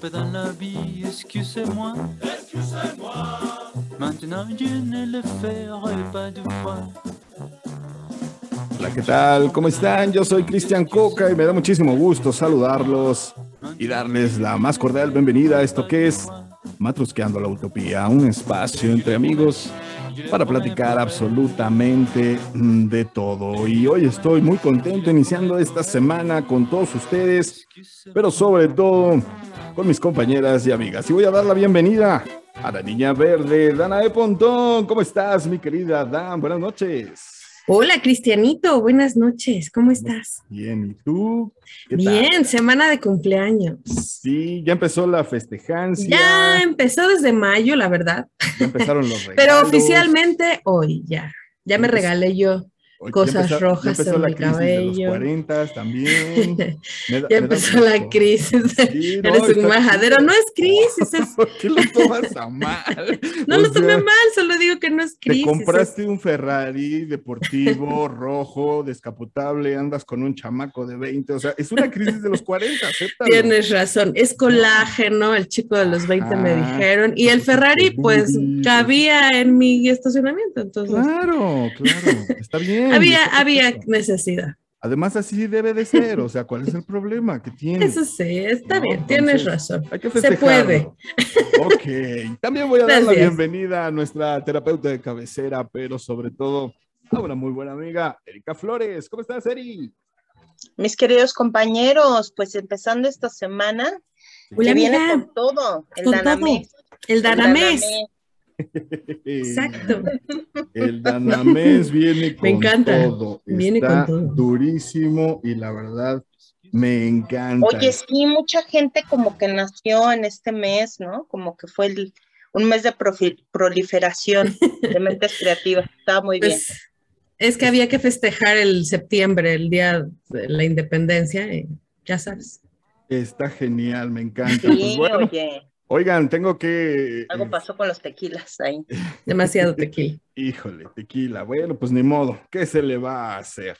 trompé dans la vie, excusez-moi. Excusez-moi. Maintenant Dieu ne le ferait pas deux fois. Hola, ¿qué tal? ¿Cómo están? Yo soy Cristian Coca y me da muchísimo gusto saludarlos y darles la más cordial bienvenida a esto que es Matrusqueando la Utopía, un espacio entre amigos para platicar absolutamente de todo. Y hoy estoy muy contento iniciando esta semana con todos ustedes, pero sobre todo con mis compañeras y amigas. Y voy a dar la bienvenida a la niña verde, Dana de Pontón. ¿Cómo estás, mi querida Dan? Buenas noches. Hola, Cristianito, buenas noches, ¿cómo estás? Bien, ¿y tú? ¿Qué Bien, tal? semana de cumpleaños. Sí, ya empezó la festejancia. Ya empezó desde mayo, la verdad. Ya empezaron los regalos. Pero oficialmente hoy ya. Ya me regalé yo cosas empezó, rojas ya en la el crisis cabello. De los 40 también. Me ya empezó la gusto. crisis. Sí, no, Eres un majadero. No es crisis, es- ¿Por qué lo tomas a mal? no O lo tomé sea, mal, solo digo que no es Te crisis. compraste un Ferrari deportivo, rojo, descapotable, andas con un chamaco de 20, o sea, es una crisis de los 40, acéptalo. Tienes razón, es colágeno, el chico de los 20 me dijeron, y el Ferrari pues cabía en mi estacionamiento, entonces Claro, claro, está bien. Había, había necesidad. Además, así debe de ser, o sea, ¿cuál es el problema que tiene? Eso sí, está No, bien, tienes razón. Hay que Se puede. Ok, también voy a dar la bienvenida a nuestra terapeuta de cabecera, pero sobre todo a una muy buena amiga, Erika Flores. ¿Cómo estás, Eri? Mis queridos compañeros, pues empezando esta semana, Hola, que viene con todo, el Con Danamés. El el Danamés. Danamés. Exacto. El Danamés viene con Me encanta. todo. Viene Está con todo. durísimo y la verdad me encanta. Oye, sí, mucha gente como que nació en este mes, ¿no? Como que fue el- un mes de proliferación de mentes creativas. Estaba muy bien. Pues, es que había que festejar el septiembre, el día de la independencia, y ya sabes. Está genial, me encanta. Sí, Pues bueno, oye, oigan, tengo que... algo pasó con los tequilas ahí. Demasiado tequila. Híjole, tequila. Bueno, pues ni modo. ¿Qué se le va a hacer?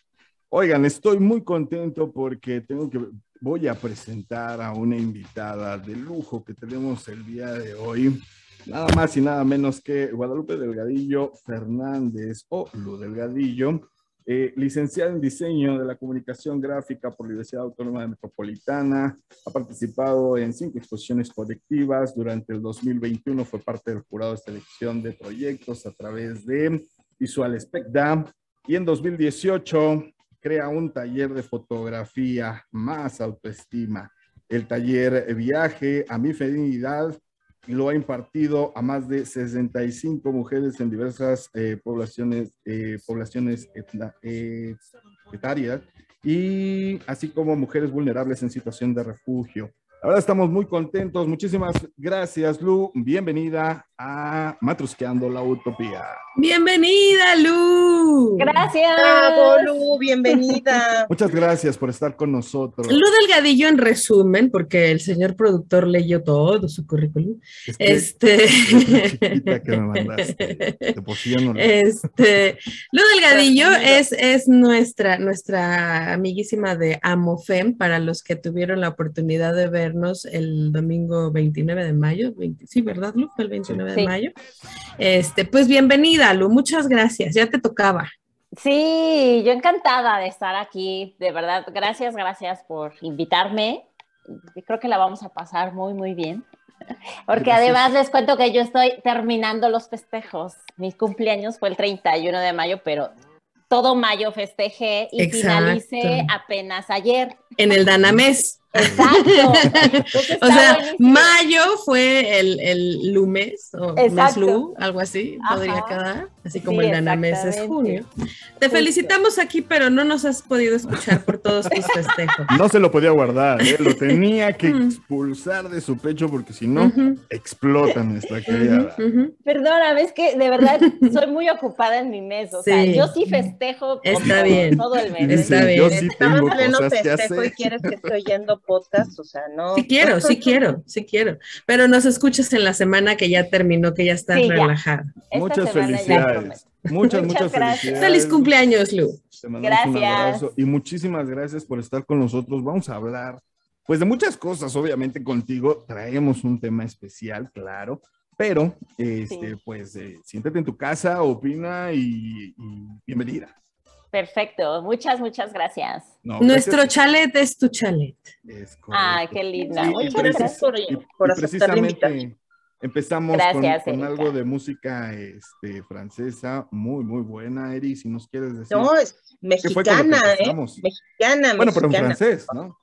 Oigan, estoy muy contento porque tengo que voy a presentar a una invitada de lujo que tenemos el día de hoy. Nada más y nada menos que Guadalupe Delgadillo Fernández o Lu Delgadillo, eh, licenciada en diseño de la comunicación gráfica por la Universidad Autónoma Metropolitana. Ha participado en cinco exposiciones colectivas. Durante el 2021 fue parte del jurado de selección de proyectos a través de Visual Specda. Y en 2018 crea un taller de fotografía más autoestima. El taller Viaje a mi Feminidad lo ha impartido a más de 65 mujeres en diversas eh, poblaciones, eh, poblaciones etna- eh, etarias y así como mujeres vulnerables en situación de refugio. Ahora estamos muy contentos. Muchísimas gracias, Lu. Bienvenida a Matrusqueando la Utopía. Bienvenida, Lu. Gracias. Bravo, Lu, bienvenida. Muchas gracias por estar con nosotros. Lu Delgadillo en resumen, porque el señor productor leyó todo su currículum. Es que Este. es la chiquita que me mandaste. Este, Lu Delgadillo es, es nuestra, nuestra amiguísima de Amofem, para los que tuvieron la oportunidad de vernos el domingo 29 de mayo. 20 sí, ¿verdad, Lu? Fue el 29 de Sí. mayo. Este, pues bienvenida, Lu, muchas gracias, ya te tocaba. Sí, yo encantada de estar aquí, de verdad. Gracias, gracias por invitarme. Yo Creo que la vamos a pasar muy, muy bien. Porque Gracias. además les cuento que yo estoy terminando los festejos. Mi cumpleaños fue el 31 de mayo, pero todo mayo festejé y Exacto. finalicé apenas ayer. En el Danamés. Exacto. O sea, buenísimo. mayo fue el, el Lumes, o. Meslu, algo así, podría quedar, así como Sí, el Danamés es junio. Te Justo. felicitamos aquí, pero no nos has podido escuchar por todos tus festejos. No se lo podía guardar, ¿eh? lo tenía que expulsar de su pecho porque si no, Ujú, explota nuestra querida. ujú, ujú. Perdona, ves que de verdad soy muy ocupada en mi mes. O sea, Sí. yo sí festejo Está todo, bien. todo el mes. Está yo bien. sí Estaba en tengo pleno cosas que festejo y quieres que esté podcast, o sea, no. Sí quiero, sí quiero, sí quiero. Pero nos escuchas en la semana que ya terminó, que ya estás Sí, relajada. Muchas felicidades. Muchas, Muchas muchas gracias. felicidades. Feliz cumpleaños, Lu. Te mandamos un Gracias. abrazo y muchísimas gracias por estar con nosotros. Vamos a hablar pues de muchas cosas, obviamente contigo traemos un tema especial, claro, pero este, pues eh, siéntate en tu casa, opina y, bienvenida. Perfecto, muchas, muchas gracias. Nuestro chalet es tu chalet. Es ah, qué linda. muchas gracias por, por precisamente empezamos con, algo de música este, francesa muy, muy buena, Eri, si nos quieres decir. No, es mexicana, ¿eh? Mexicana, Bueno, pero en francés, ¿no?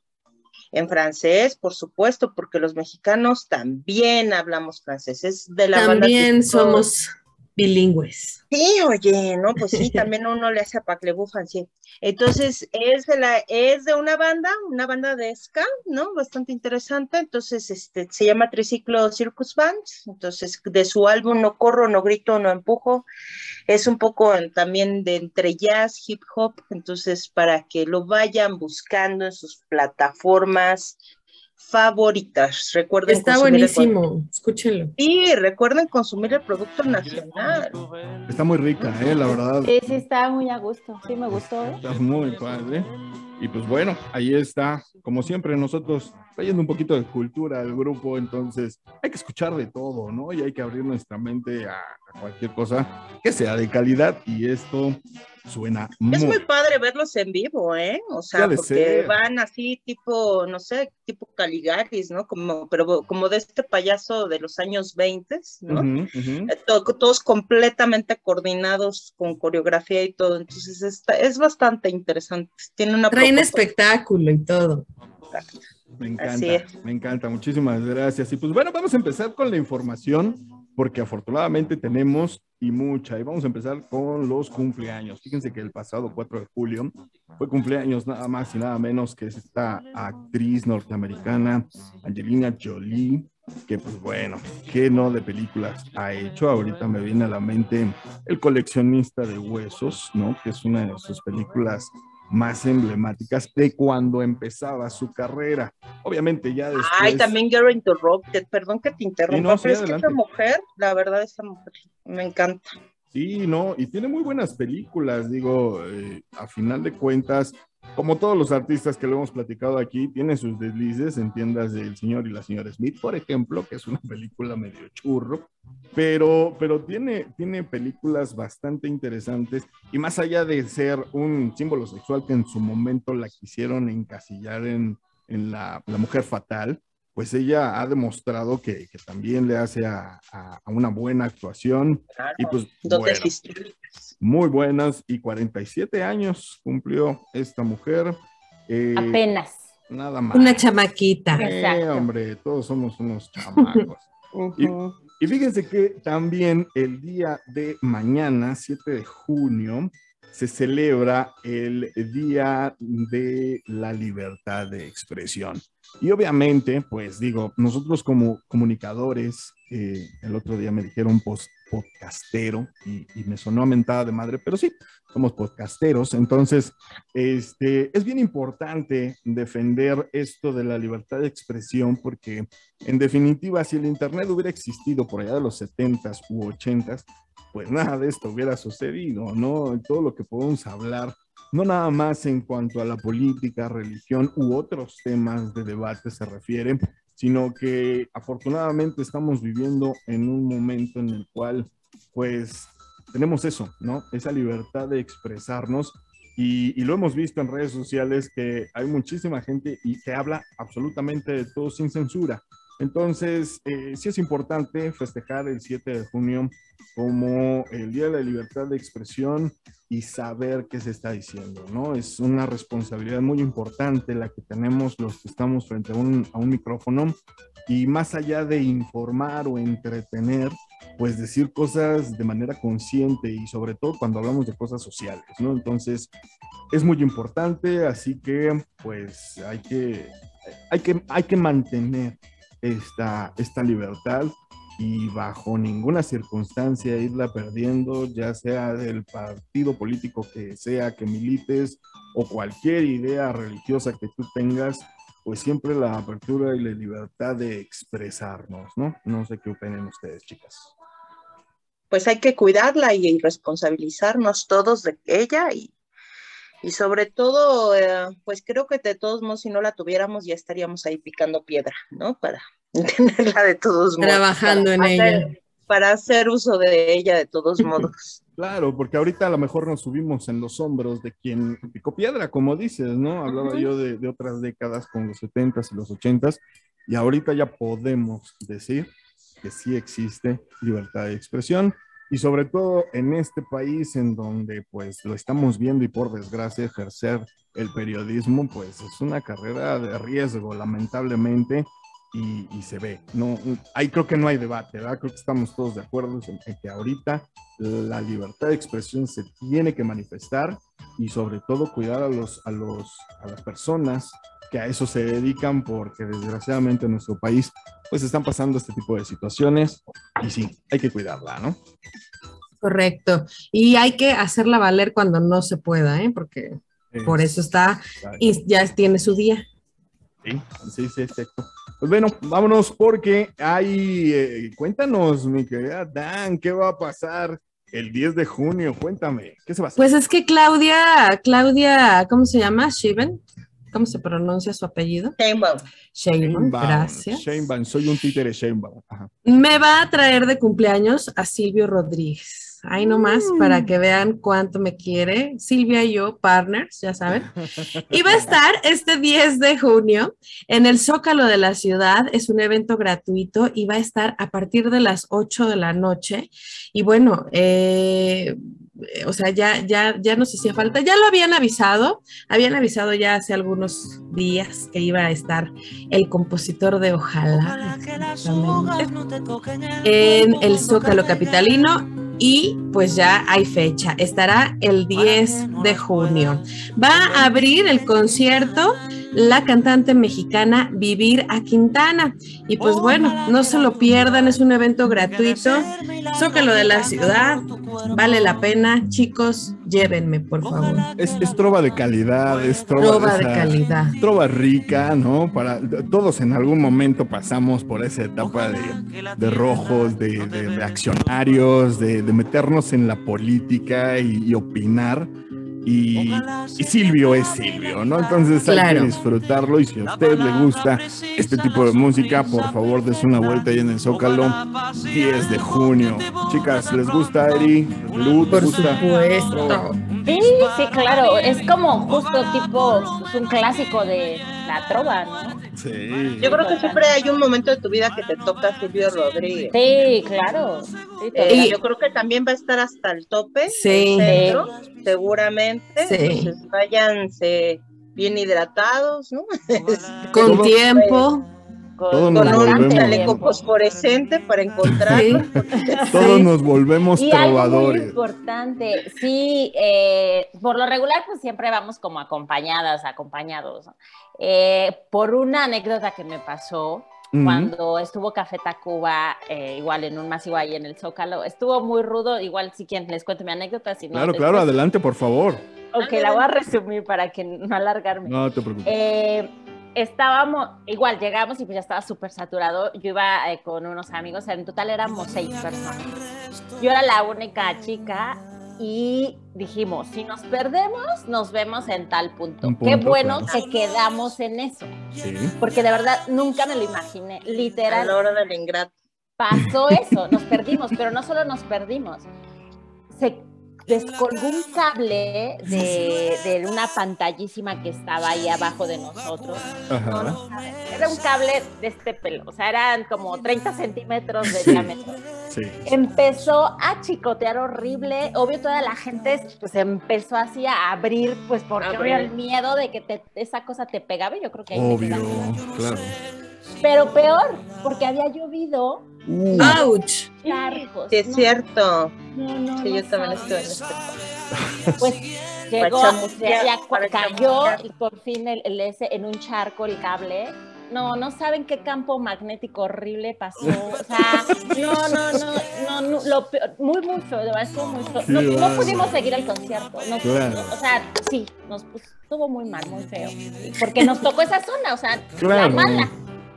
en francés, por supuesto, porque los mexicanos también hablamos francés. Es de la también somos bilingües. Sí, oye, no, pues sí, también uno le hace a Paclebufan, sí. Entonces, es de, la, es de una banda, una banda de ska, ¿no? Bastante interesante. Entonces, este, se llama Triciclo Circus Band. Entonces, de su álbum No Corro, No Grito, No Empujo, es un poco también de entre jazz, hip hop. Entonces, para que lo vayan buscando en sus plataformas favoritas. Recuerden Está buenísimo, escúchenlo. Sí, recuerden consumir el producto nacional. Está muy rica, eh, la verdad. Sí, sí, está muy a gusto. Sí, me gustó. ¿eh? Está muy padre. Y pues bueno, ahí está, como siempre, nosotros trayendo un poquito de cultura al grupo, entonces hay que escuchar de todo, ¿no? Y hay que abrir nuestra mente a, cualquier cosa que sea de calidad y esto suena muy... Es muy padre verlos en vivo, ¿eh? O sea, porque van así tipo, no sé, tipo Caligaris, ¿no? Como, pero como de este payaso de los años 20, ¿no? Eh, todos completamente coordinados con coreografía y todo, entonces está, es bastante interesante. Tiene una Traen espectáculo y todo. Me encanta, me encanta, muchísimas gracias. Y pues bueno, vamos a empezar con la información, porque afortunadamente tenemos y mucha. Y vamos a empezar con los cumpleaños. Fíjense que el pasado 4 de julio fue cumpleaños nada más y nada menos que esta actriz norteamericana, Angelina Jolie, que pues bueno, qué no de películas ha hecho. Ahorita me viene a la mente El coleccionista de huesos, ¿no? Que es una de sus películas más emblemáticas de cuando empezaba su carrera. Obviamente ya después... Ay, también Girl Interrupted, perdón que te interrumpa, pero es que esta mujer, la verdad, esta mujer me encanta. Sí, no, y tiene muy buenas películas, digo, eh, a final de cuentas, como todos los artistas que lo hemos platicado aquí, tiene sus deslices en tiendas del señor y la señora Smith, por ejemplo, que es una película medio churro, pero, pero tiene, tiene películas bastante interesantes y más allá de ser un símbolo sexual que en su momento la quisieron encasillar en, en la, la mujer fatal, pues ella ha demostrado que, que también le hace a, a, una buena actuación. y pues, bueno, muy buenas. Y 47 años cumplió esta mujer. Eh, Apenas. Nada más. Una chamaquita. Eh, hombre, todos somos unos chamacos. y, y fíjense que también el día de mañana, 7 de junio, se celebra el Día de la Libertad de Expresión. Y obviamente, pues digo, nosotros como comunicadores, eh, el otro día me dijeron post podcastero y, me sonó a mentada de madre, pero sí, somos podcasteros. Entonces, este, es bien importante defender esto de la libertad de expresión porque, en definitiva, si el Internet hubiera existido por allá de los 70s u 80s, pues nada de esto hubiera sucedido, ¿no? Todo lo que podemos hablar no nada más en cuanto a la política, religión u otros temas de debate se refiere, sino que afortunadamente estamos viviendo en un momento en el cual pues tenemos eso, ¿no? Esa libertad de expresarnos y, lo hemos visto en redes sociales que hay muchísima gente y que habla absolutamente de todo sin censura. Entonces, eh, sí es importante festejar el 7 de junio como el Día de la Libertad de Expresión y saber qué se está diciendo, ¿no? Es una responsabilidad muy importante la que tenemos los que estamos frente a un, a un micrófono y más allá de informar o entretener, pues decir cosas de manera consciente y sobre todo cuando hablamos de cosas sociales, ¿no? Entonces, es muy importante, así que pues hay que, hay que, hay que mantener esta, esta libertad y bajo ninguna circunstancia irla perdiendo, ya sea del partido político que sea que milites o cualquier idea religiosa que tú tengas, pues siempre la apertura y la libertad de expresarnos, ¿no? No sé qué opinen ustedes, chicas. Pues hay que cuidarla y responsabilizarnos todos de ella y, Y sobre todo, eh, pues creo que de todos modos, si no la tuviéramos, ya estaríamos ahí picando piedra, ¿no? Para tenerla de todos modos. Trabajando en ella. Para hacer uso de ella de todos modos. Claro, porque ahorita a lo mejor nos subimos en los hombros de quien picó piedra, como dices, ¿no? Hablaba yo de, de otras décadas con los 70s y los 80s, y ahorita ya podemos decir que sí existe libertad de expresión, y sobre todo en este país en donde pues lo estamos viendo y por desgracia ejercer el periodismo, pues es una carrera de riesgo, lamentablemente, y, y se ve. No, ahí creo que no hay debate, ¿verdad? Creo que estamos todos de acuerdo en, que ahorita la libertad de expresión se tiene que manifestar y sobre todo cuidar a, los, a, los, a las personas que a eso se dedican porque desgraciadamente en nuestro país pues están pasando este tipo de situaciones y sí, hay que cuidarla, ¿no? Correcto. Y hay que hacerla valer cuando no se pueda, ¿eh? Porque por eso está y ya tiene su día. Sí, sí, sí, exacto. Pues bueno, vámonos porque hay, eh, cuéntanos, mi querida Dan, ¿qué va a pasar el 10 de junio? Cuéntame, ¿qué se va a hacer? Pues es que Claudia, Claudia, ¿cómo se llama? Shiven. ¿Cómo se pronuncia su apellido? Sheinbaum. Sheinbaum, gracias. Sheinbaum, soy un títere Sheinbaum. Me va a traer de cumpleaños a Silvio Rodríguez. Ahí nomás Mm. para que vean cuánto me quiere. Silvia y yo, partners, ya saben. Y va a estar este 10 de junio en el Zócalo de la ciudad. Es un evento gratuito y va a estar a partir de las 8 de la noche. Y bueno, eh, o sea, ya, ya, ya nos hacía falta. Ya lo habían avisado. Habían avisado ya hace algunos días que iba a estar el compositor de Ojalá. exactamente, En el Zócalo Capitalino y pues ya hay fecha. Estará el 10 de junio. Va a abrir el concierto la cantante mexicana Vivir a Quintana. Y pues bueno, no se lo pierdan, es un evento gratuito. Zócalo de la ciudad, vale la pena. Chicos, llévenme, por favor. Es, es trova de calidad, es trova, Trova de esa- calidad. Trova rica, ¿no? Para todos en algún momento pasamos por esa etapa de, de rojos, de, de de, de meternos en la política y, y opinar. Y, y Silvio es Silvio, ¿no? Entonces hay Claro. que disfrutarlo y si a usted le gusta este tipo de música, por favor des una vuelta ahí en el Zócalo, 10 de junio. Chicas, ¿les gusta Eri? Lu, ¿te Por gusta? supuesto. Sí, sí, claro. Es como justo tipo pues, un clásico de la trova, ¿no? Sí. Yo creo que siempre hay un momento de tu vida que te toca Silvio Rodríguez. Sí, claro. Sí, Eh, yo creo que también va a estar hasta el tope. Sí. centro, seguramente. Sí. Entonces váyanse bien hidratados, ¿no? Con Todo- tiempo. Con, Todos Con nos un volvemos. chaleco fosforescente para encontrar. Sí. Todos Sí. nos volvemos Y algo muy trovadores. importante, sí, eh, por lo regular pues siempre vamos como acompañadas, acompañados. Eh, por una anécdota que me pasó cuando estuvo Café Tacuba, eh, igual en un masivo ahí en el Zócalo, estuvo muy rudo, igual si quieren les cuento mi anécdota, si no, Claro, después- claro, adelante, por favor. Ok, la voy a resumir para que no alargarme. No te preocupes. Eh, estábamos, igual llegamos y pues ya estaba súper saturado. Yo iba eh, con unos amigos, en total éramos seis personas. Yo era la única chica y dijimos, si nos perdemos, nos vemos en tal punto. Un Qué bueno claro. que quedamos en eso, Sí. porque de verdad nunca me lo imaginé. A la Literal, hora del ingrato. pasó eso, nos perdimos, pero no solo nos perdimos, se descolgó un cable de, de una pantallísima que estaba ahí abajo de nosotros. No. Era un cable de este pelo, o sea, eran como 30 centímetros de Sí. diámetro. Sí. Empezó a chicotear horrible, obvio toda la gente pues empezó así a abrir, pues porque Abrir. había el miedo de que te- esa cosa te pegaba yo creo que ahí me Obvio, quedaba. claro. Pero peor, porque había llovido Uh, ¡Auch! Sí, es No, cierto. No, no, Sí, no yo también estuve en este. Pues llegó, ya para cayó y por fin el, el ese en un charco el cable. No, no saben qué campo magnético horrible pasó. O sea, no, no, no, no, no, lo peor, muy, muy feo, de verdad, estuvo muy feo. No, no pudimos seguir el concierto. Nos- Claro. O sea, sí, nos puso- estuvo muy mal, muy feo. Porque nos tocó esa zona, o sea, la Claro. mala.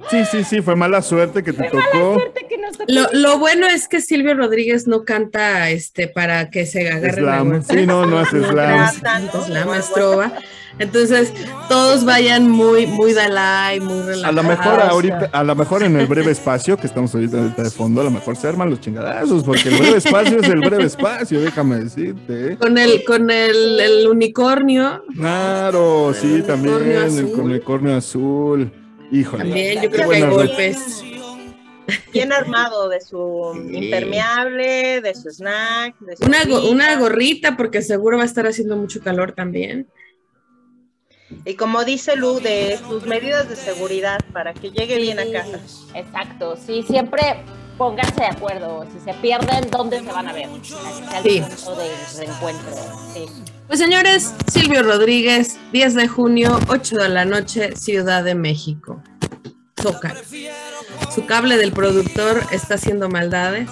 Sí, sí, sí, fue mala suerte que te tocó. Suerte que nos tocó. Lo, lo bueno es que Silvio Rodríguez no canta este para que se agarre la Slam. Sí, no, no hace slam. Entonces, la maestrova. Entonces, todos vayan muy, muy Dalai, muy A relajados. lo mejor ahorita, a lo mejor en el breve espacio que estamos ahorita de fondo, a lo mejor se arman los chingadazos, porque el breve espacio es el breve espacio, déjame decirte. Con el, con el, el unicornio, Claro, sí, El también, unicornio el unicornio azul. Híjole. también yo creo que hay golpes. Bien armado de su Sí. impermeable, de su snack, de su Una, go- una gorrita, porque seguro va a estar haciendo mucho calor también. Y como dice Lu, de sus medidas de seguridad para que llegue bien a casa. Exacto, sí, siempre pónganse de acuerdo. Si se pierden, ¿dónde se van a ver? Sí. punto de reencuentro. Sí. Pues señores, Silvio Rodríguez, 10 de junio, 8 de la noche, Ciudad de México. Zócalo. Su cable del productor está haciendo maldades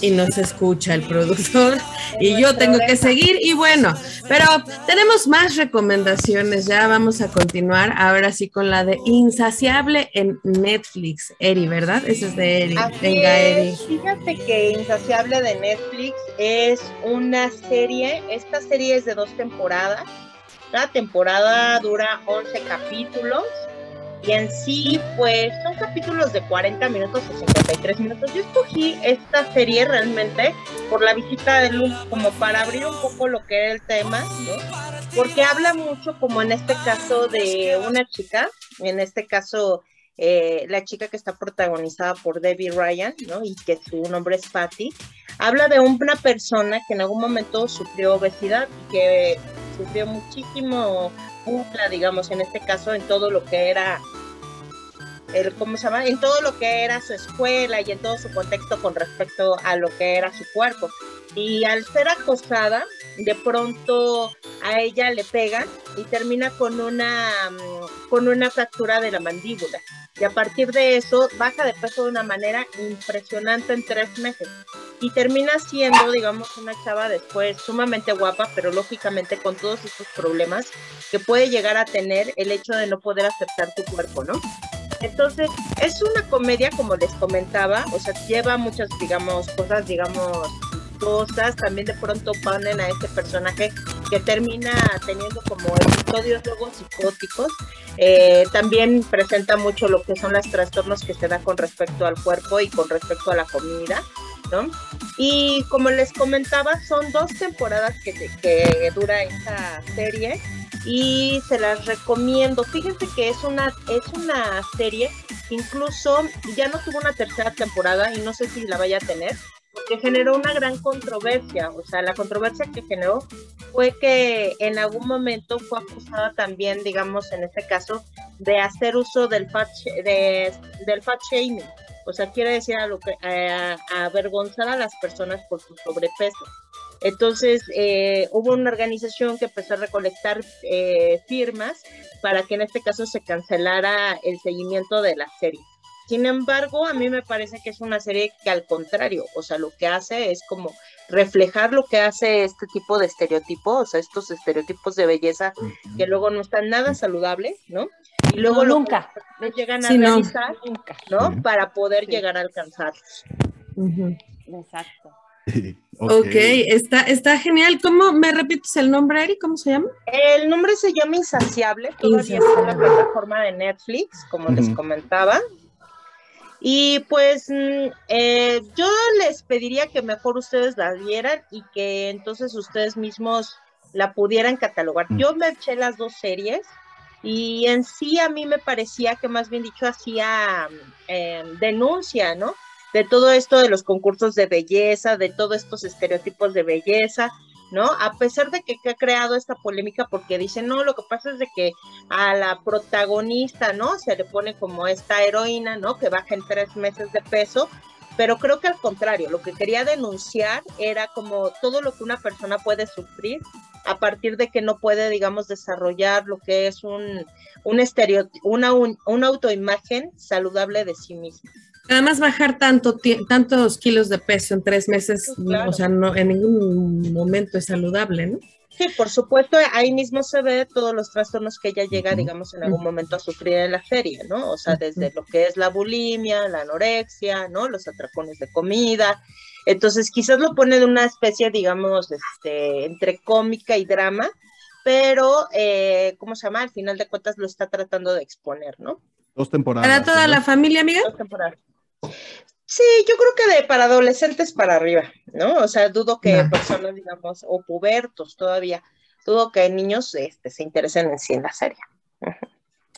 y no se escucha el productor y yo tengo que seguir y bueno, pero tenemos más recomendaciones, ya vamos a continuar ahora sí con la de Insaciable en Netflix, Eri, ¿verdad? Ese es de Eri, Así venga Eri. es. Fíjate que Insaciable de Netflix es una serie, esta serie es de dos temporadas. Cada temporada dura 11 capítulos y en sí, pues son capítulos de 40 minutos o 53 minutos. Yo escogí esta serie realmente por la visita de Luz, como para abrir un poco lo que era el tema, ¿no? Porque habla mucho, como en este caso, de una chica, en este caso, eh, la chica que está protagonizada por Debbie Ryan, ¿no? Y que su nombre es Patty, habla de una persona que en algún momento sufrió obesidad y que sufrió muchísimo burla, digamos, en este caso, en todo lo que era el, ¿cómo se llama? En todo lo que era su escuela y en todo su contexto con respecto a lo que era su cuerpo. Y al ser acosada, de pronto a ella le pegan y termina con una, mm, con una fractura de la mandíbula. Y a partir de eso baja de peso de una manera impresionante en tres meses. Y termina siendo, digamos, una chava después sumamente guapa, pero lógicamente con todos estos problemas que puede llegar a tener el hecho de no poder aceptar tu cuerpo, ¿no? Entonces, es una comedia, como les comentaba, o sea, lleva muchas, digamos, cosas, digamos, cosas. También de pronto ponen a este personaje que termina teniendo como episodios luego psicóticos. Eh, también presenta mucho lo que son los trastornos que se da con respecto al cuerpo y con respecto a la comida, ¿no? Y como les comentaba, son dos temporadas que, que dura esta serie y se las recomiendo. Fíjense que es una, es una serie incluso ya no tuvo una tercera temporada y no sé si la vaya a tener, porque generó una gran controversia. O sea, la controversia que generó fue que en algún momento fue acusada también, digamos, en este caso, de hacer uso del fat, de, del fat shaming. O sea, quiere decir a lo que, a, a avergonzar a las personas por su sobrepeso. Entonces, eh, hubo una organización que empezó a recolectar eh, firmas para que en este caso se cancelara el seguimiento de la serie. Sin embargo, a mí me parece que es una serie que al contrario, o sea, lo que hace es como reflejar lo que hace este tipo de estereotipos, o sea, estos estereotipos de belleza que luego no están nada saludables, ¿no? Y luego No, lo nunca. que llegan a Sí, no. realizar, Nunca. ¿no? Para poder Sí. llegar a alcanzarlos. Exacto. Ok, está, está genial. ¿Cómo me repites el nombre, Eri? ¿Cómo se llama? El nombre se llama Insaciable, todavía está en la Insaciable. plataforma de Netflix, como les comentaba. Y pues mm, eh, yo les pediría que mejor ustedes la vieran y que entonces ustedes mismos la pudieran catalogar. Mm. Yo me eché las dos series y en sí a mí me parecía que más bien dicho hacía eh, denuncia, ¿no? De todo esto de los concursos de belleza, de todos estos estereotipos de belleza, ¿no? A pesar de que, ha creado esta polémica porque dicen, no, lo que pasa es de que a la protagonista, ¿no? Se le pone como esta heroína, ¿no? Que baja en tres meses de peso, pero creo que al contrario, lo que quería denunciar era como todo lo que una persona puede sufrir a partir de que no puede, digamos, desarrollar lo que es un, un una, un- una autoimagen saludable de sí misma. Además, bajar tanto tantos kilos de peso en tres meses, claro. o sea, no, en ningún momento es saludable, ¿no? Sí, por supuesto, ahí mismo se ve todos los trastornos que ella llega, digamos, en algún momento a sufrir en la feria, ¿no? O sea, desde lo que es la bulimia, la anorexia, ¿no? Los atracones de comida. Entonces, quizás lo pone de una especie, digamos, este, entre cómica y drama, pero, eh, ¿cómo se llama? Al final de cuentas lo está tratando de exponer, ¿no? Dos temporadas. Para toda la familia, amiga. Dos temporadas. Sí, yo creo que de para adolescentes para arriba, ¿no? O sea, dudo que personas, digamos, o pubertos todavía, dudo que niños este, se interesen en sí en la serie.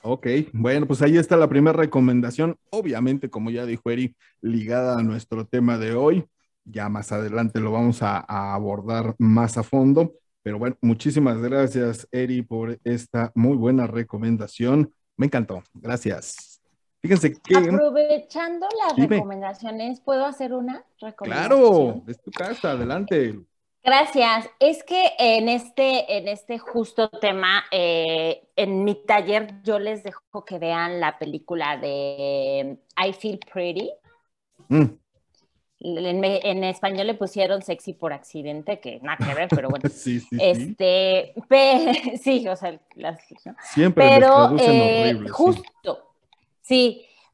Ok, bueno, pues ahí está la primera recomendación. Obviamente, como ya dijo Eri, ligada a nuestro tema de hoy. Ya más adelante lo vamos a, a abordar más a fondo. Pero bueno, muchísimas gracias, Eri, por esta muy buena recomendación. Me encantó. Gracias. Fíjense que. Aprovechando las Dime. recomendaciones, ¿puedo hacer una recomendación? Claro, es tu casa, adelante. Gracias. Es que en este, en este justo tema, eh, en mi taller yo les dejo que vean la película de I Feel Pretty. Mm, En, en español le pusieron sexy por accidente, que nada que ver, pero bueno. sí, sí. Este, sí, o sea, las, ¿no? Siempre les pero traducen eh, horrible. justo, sí,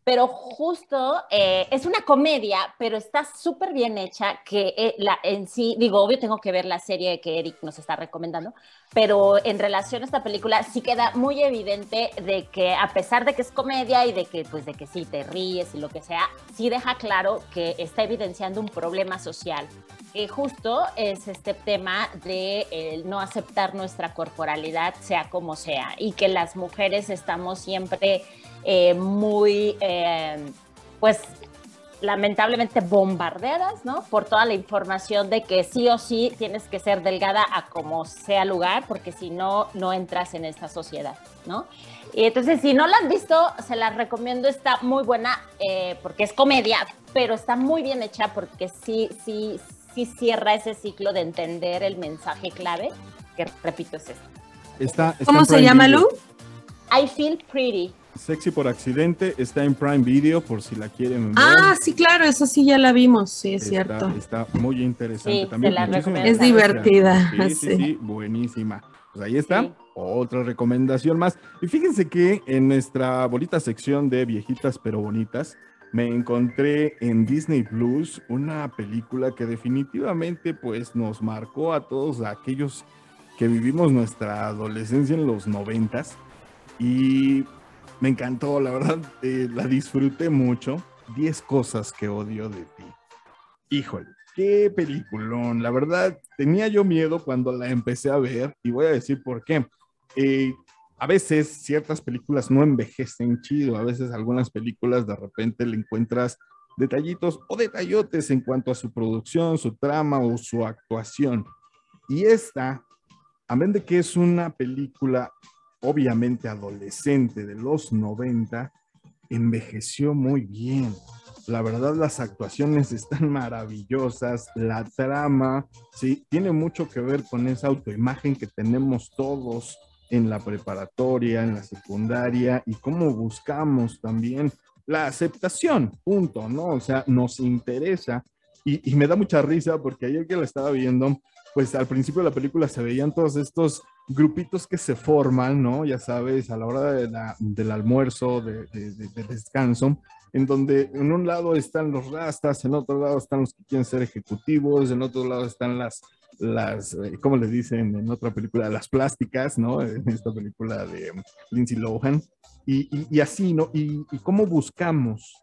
pero justo eh, es una comedia, pero está súper bien hecha, que eh, la, en sí, digo, obvio tengo que ver la serie que Eric nos está recomendando, pero en relación a esta película sí queda muy evidente de que a pesar de que es comedia y de que, pues, de que sí te ríes y lo que sea, sí deja claro que está evidenciando un problema social que justo es este tema de el no aceptar nuestra corporalidad, sea como sea, y que las mujeres estamos siempre eh, muy, eh, pues, lamentablemente bombardeadas, ¿no? Por toda la información de que sí o sí tienes que ser delgada a como sea lugar, porque si no, no entras en esta sociedad, ¿no? Y entonces, si no la han visto, se la recomiendo, está muy buena, eh, porque es comedia, pero está muy bien hecha porque sí, sí, sí cierra ese ciclo de entender el mensaje clave, que repito es esto. Está- está ¿Cómo se llama. Lu? I feel pretty. Sexy por accidente, está en Prime Video por si la quieren ver. Ah, sí, claro, esa sí ya la vimos, sí, es Está- cierto. Está, muy interesante Sí, también. Es divertida, Sí, sí, sí. sí, buenísima. Pues ahí está, Sí. otra recomendación más. Y fíjense que en nuestra bonita sección de viejitas pero bonitas, me encontré en Disney Plus una película que definitivamente pues nos marcó a todos aquellos que vivimos nuestra adolescencia en los noventas y me encantó, la verdad, eh, la disfruté mucho. 10 cosas que odio de ti. Híjole, qué peliculón. La verdad, tenía yo miedo cuando la empecé a ver y voy a decir por qué. Eh, a veces ciertas películas no envejecen chido, a veces algunas películas de repente le encuentras detallitos o detallotes en cuanto a su producción, su trama o su actuación. Y esta, a menos de que es una película obviamente adolescente de los 90, envejeció muy bien. La verdad, las actuaciones están maravillosas, la trama, sí, tiene mucho que ver con esa autoimagen que tenemos todos en la preparatoria, en la secundaria y cómo buscamos también la aceptación, punto, ¿no? O sea, nos interesa y, y me da mucha risa porque ayer que la estaba viendo, pues al principio de la película se veían todos estos grupitos que se forman, ¿no? Ya sabes, a la hora de la- del almuerzo, de, de- de- de descanso, en donde en un lado están los rastas, en otro lado están los que quieren ser ejecutivos, en otro lado están las, las eh, ¿cómo le dicen en otra película? Las plásticas, ¿no? En esta película de Lindsay Lohan. Y, así, ¿no? Y, y cómo buscamos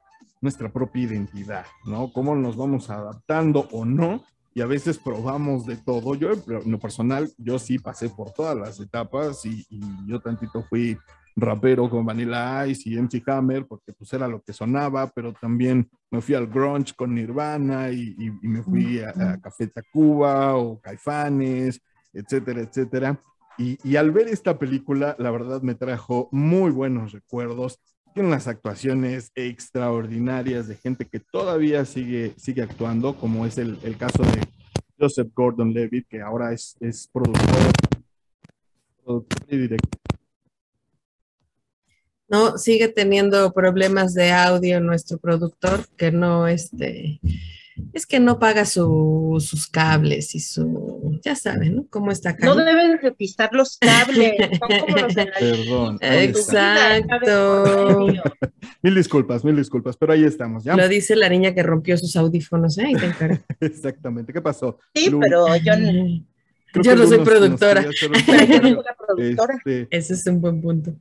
nuestra propia identidad, ¿no? Cómo nos vamos adaptando o no y a veces probamos de todo. Yo, en lo personal, yo sí pasé por todas las etapas y yo tantito fui rapero con Vanilla Ice y MC Hammer porque pues era lo que sonaba, pero también me fui al grunge con Nirvana y, y- y me fui a, a Café Tacuba o Caifanes, etcétera, etcétera. Y, y al ver esta película, la verdad me trajo muy buenos recuerdos. Tiene unas actuaciones extraordinarias de gente que todavía sigue, sigue actuando, como es el, el caso de Joseph Gordon Levitt, que ahora es, es productor, productor y director. No, sigue teniendo problemas de audio nuestro productor, que no, este, es que no paga su- sus cables y su, ya saben, ¿no? ¿Cómo está acá? No debes de pisar los cables, son como los de la Perdón. Exacto. Mil disculpas, mil disculpas, pero ahí estamos, ¿ya? Lo dice la niña que rompió sus audífonos, ¿eh? Te. Exactamente. ¿Qué pasó? Sí, Lu, pero yo creo yo no soy nos- nos productora. pero yo no soy la productora. Este, Ese es un buen punto.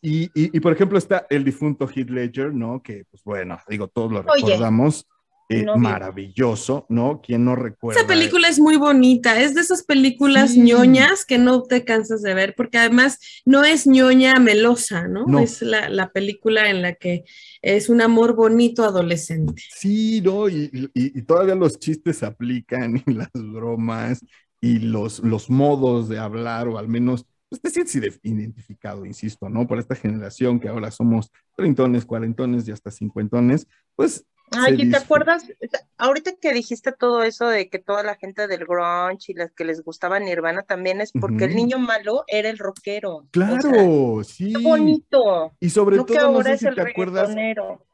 Y, y, y, por ejemplo está el difunto Heath Ledger, ¿no? Que, pues bueno, digo, todos lo Oye, recordamos. eh, no maravilloso, ¿no? ¿Quién no recuerda? Esa película es muy bonita, es de esas películas Sí. ñoñas que no te cansas de ver, porque además no es ñoña melosa, ¿no? No. Es la, la película en la que es un amor bonito adolescente. Sí, ¿no? Y, y- y todavía los chistes se aplican y las bromas y los, los modos de hablar, o al menos, pues te sientes ide- identificado, insisto, ¿no? Por esta generación que ahora somos treintones, cuarentones y hasta cincuentones, pues Ay, ¿y ¿te acuerdas? Ahorita que dijiste todo eso de que toda la gente del grunge y las que les gustaba Nirvana también es porque el niño malo era el rockero. O sea, Claro, sí. qué bonito. Y sobre No todo, no ahora sé es si el te acuerdas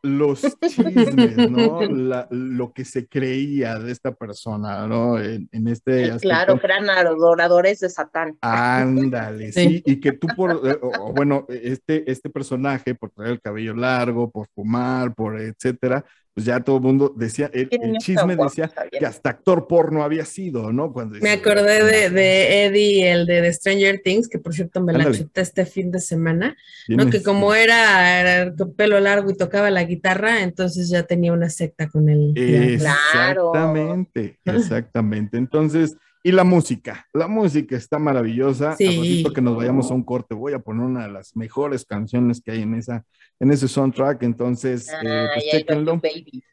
los chismes, ¿no? La- lo que se creía de esta persona, ¿no? En, en este Sí, aspecto. claro, que eran adoradores de Satán. Ándale, Sí. sí, y que tú por, eh, o bueno, este, este personaje, por traer el cabello largo, por fumar, por etcétera, pues ya todo el mundo decía, el, chisme decía que hasta actor porno había sido, ¿no? Cuando Me acordé de, de Eddie, el de, The Stranger Things, que por cierto me la chuté este fin de semana, ¿quién ¿no? Que como era, era con pelo largo y tocaba la guitarra, entonces ya tenía una secta con él. Claro. Exactamente, exactamente. Entonces, y la música, la música está maravillosa. Sí. A que nos vayamos a un corte, voy a poner una de las mejores canciones que hay en esa, en ese soundtrack. Entonces, eh, pues.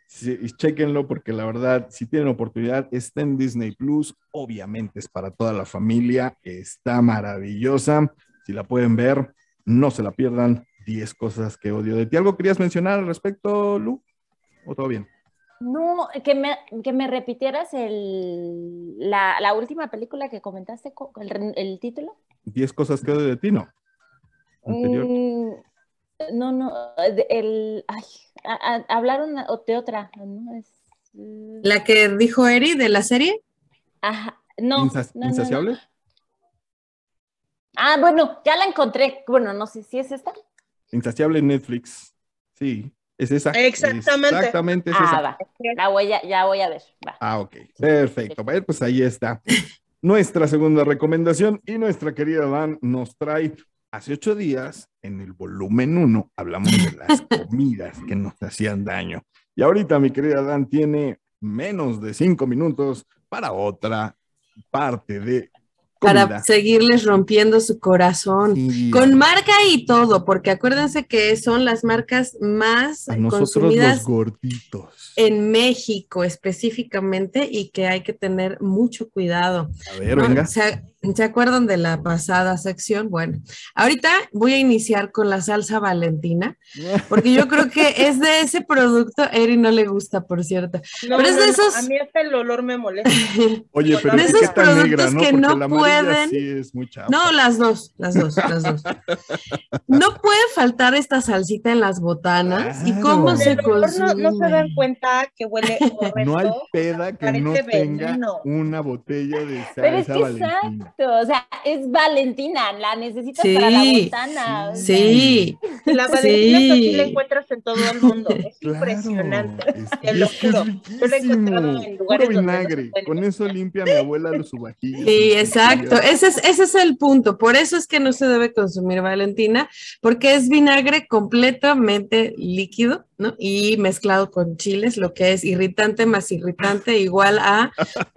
Sí, chéquenlo porque la verdad, si tienen oportunidad, está en Disney Plus. Obviamente es para toda la familia. Está maravillosa. Si la pueden ver, no se la pierdan. 10 cosas que odio de ti. ¿Algo querías mencionar al respecto, Lu? ¿O todo bien? No, que me, que me repitieras el, la, la última película que comentaste, co- el, el título. 10 cosas que odio de ti, no. Anterior. Mm, no, no, el, ay, a- a- hablaron de otra, ¿no? Es, La que dijo Eri de la serie, ajá, no, Insas- no, no, no. ¿Insaciable? Ah, bueno, ya la encontré. Bueno, no sé si es esta. Insaciable en Netflix. Sí, es esa. Exactamente. Exactamente es Ah, esa. va. La voy a, ya voy a ver. Va. Ah, ok. Perfecto. Bueno, pues ahí está. Nuestra segunda recomendación y nuestra querida Dan nos trae hace ocho días en el volumen uno hablamos de las comidas que nos hacían daño. Y ahorita mi querida Dan tiene menos de cinco minutos para otra parte de para seguirles rompiendo su corazón. Sí, Con marca y todo, porque acuérdense que son las marcas más a nosotros consumidas los gorditos. en México específicamente y que hay que tener mucho cuidado. A ver, ¿no? venga. ¿Se, se acuerdan de la pasada sección? Bueno, ahorita voy a iniciar con la salsa valentina, porque yo creo que es de ese producto, Eri no le gusta, por cierto. No, Pero es de no, no, esos- A mí hasta el olor me molesta. Oye, pero De es esos que tan negra, productos ¿no? que Porque no pueden- sí es muy chapa. No, las dos, las dos, las dos. No puede faltar esta salsita en las botanas. ¿Y cómo se olor no, no se dan consume? cuenta que huele horrendo. No hay peda que no tenga veneno. una botella de Pero es salsa que valentina. Exacto, o sea, es Valentina, la necesitas Sí, para la botana. o sea, Sí, La Valentina Sí. la encuentras en todo el mundo. Es Claro, impresionante. es- Te lo juro. Yo lo he encontrado en riquísimo. lugares Puro vinagre. Con eso limpia mi abuela los subajillos. Sí, exacto. Ese es, ese es el punto. Por eso es que no se debe consumir Valentina, porque es vinagre completamente líquido, ¿no? Y mezclado con chiles, lo que es irritante más irritante igual a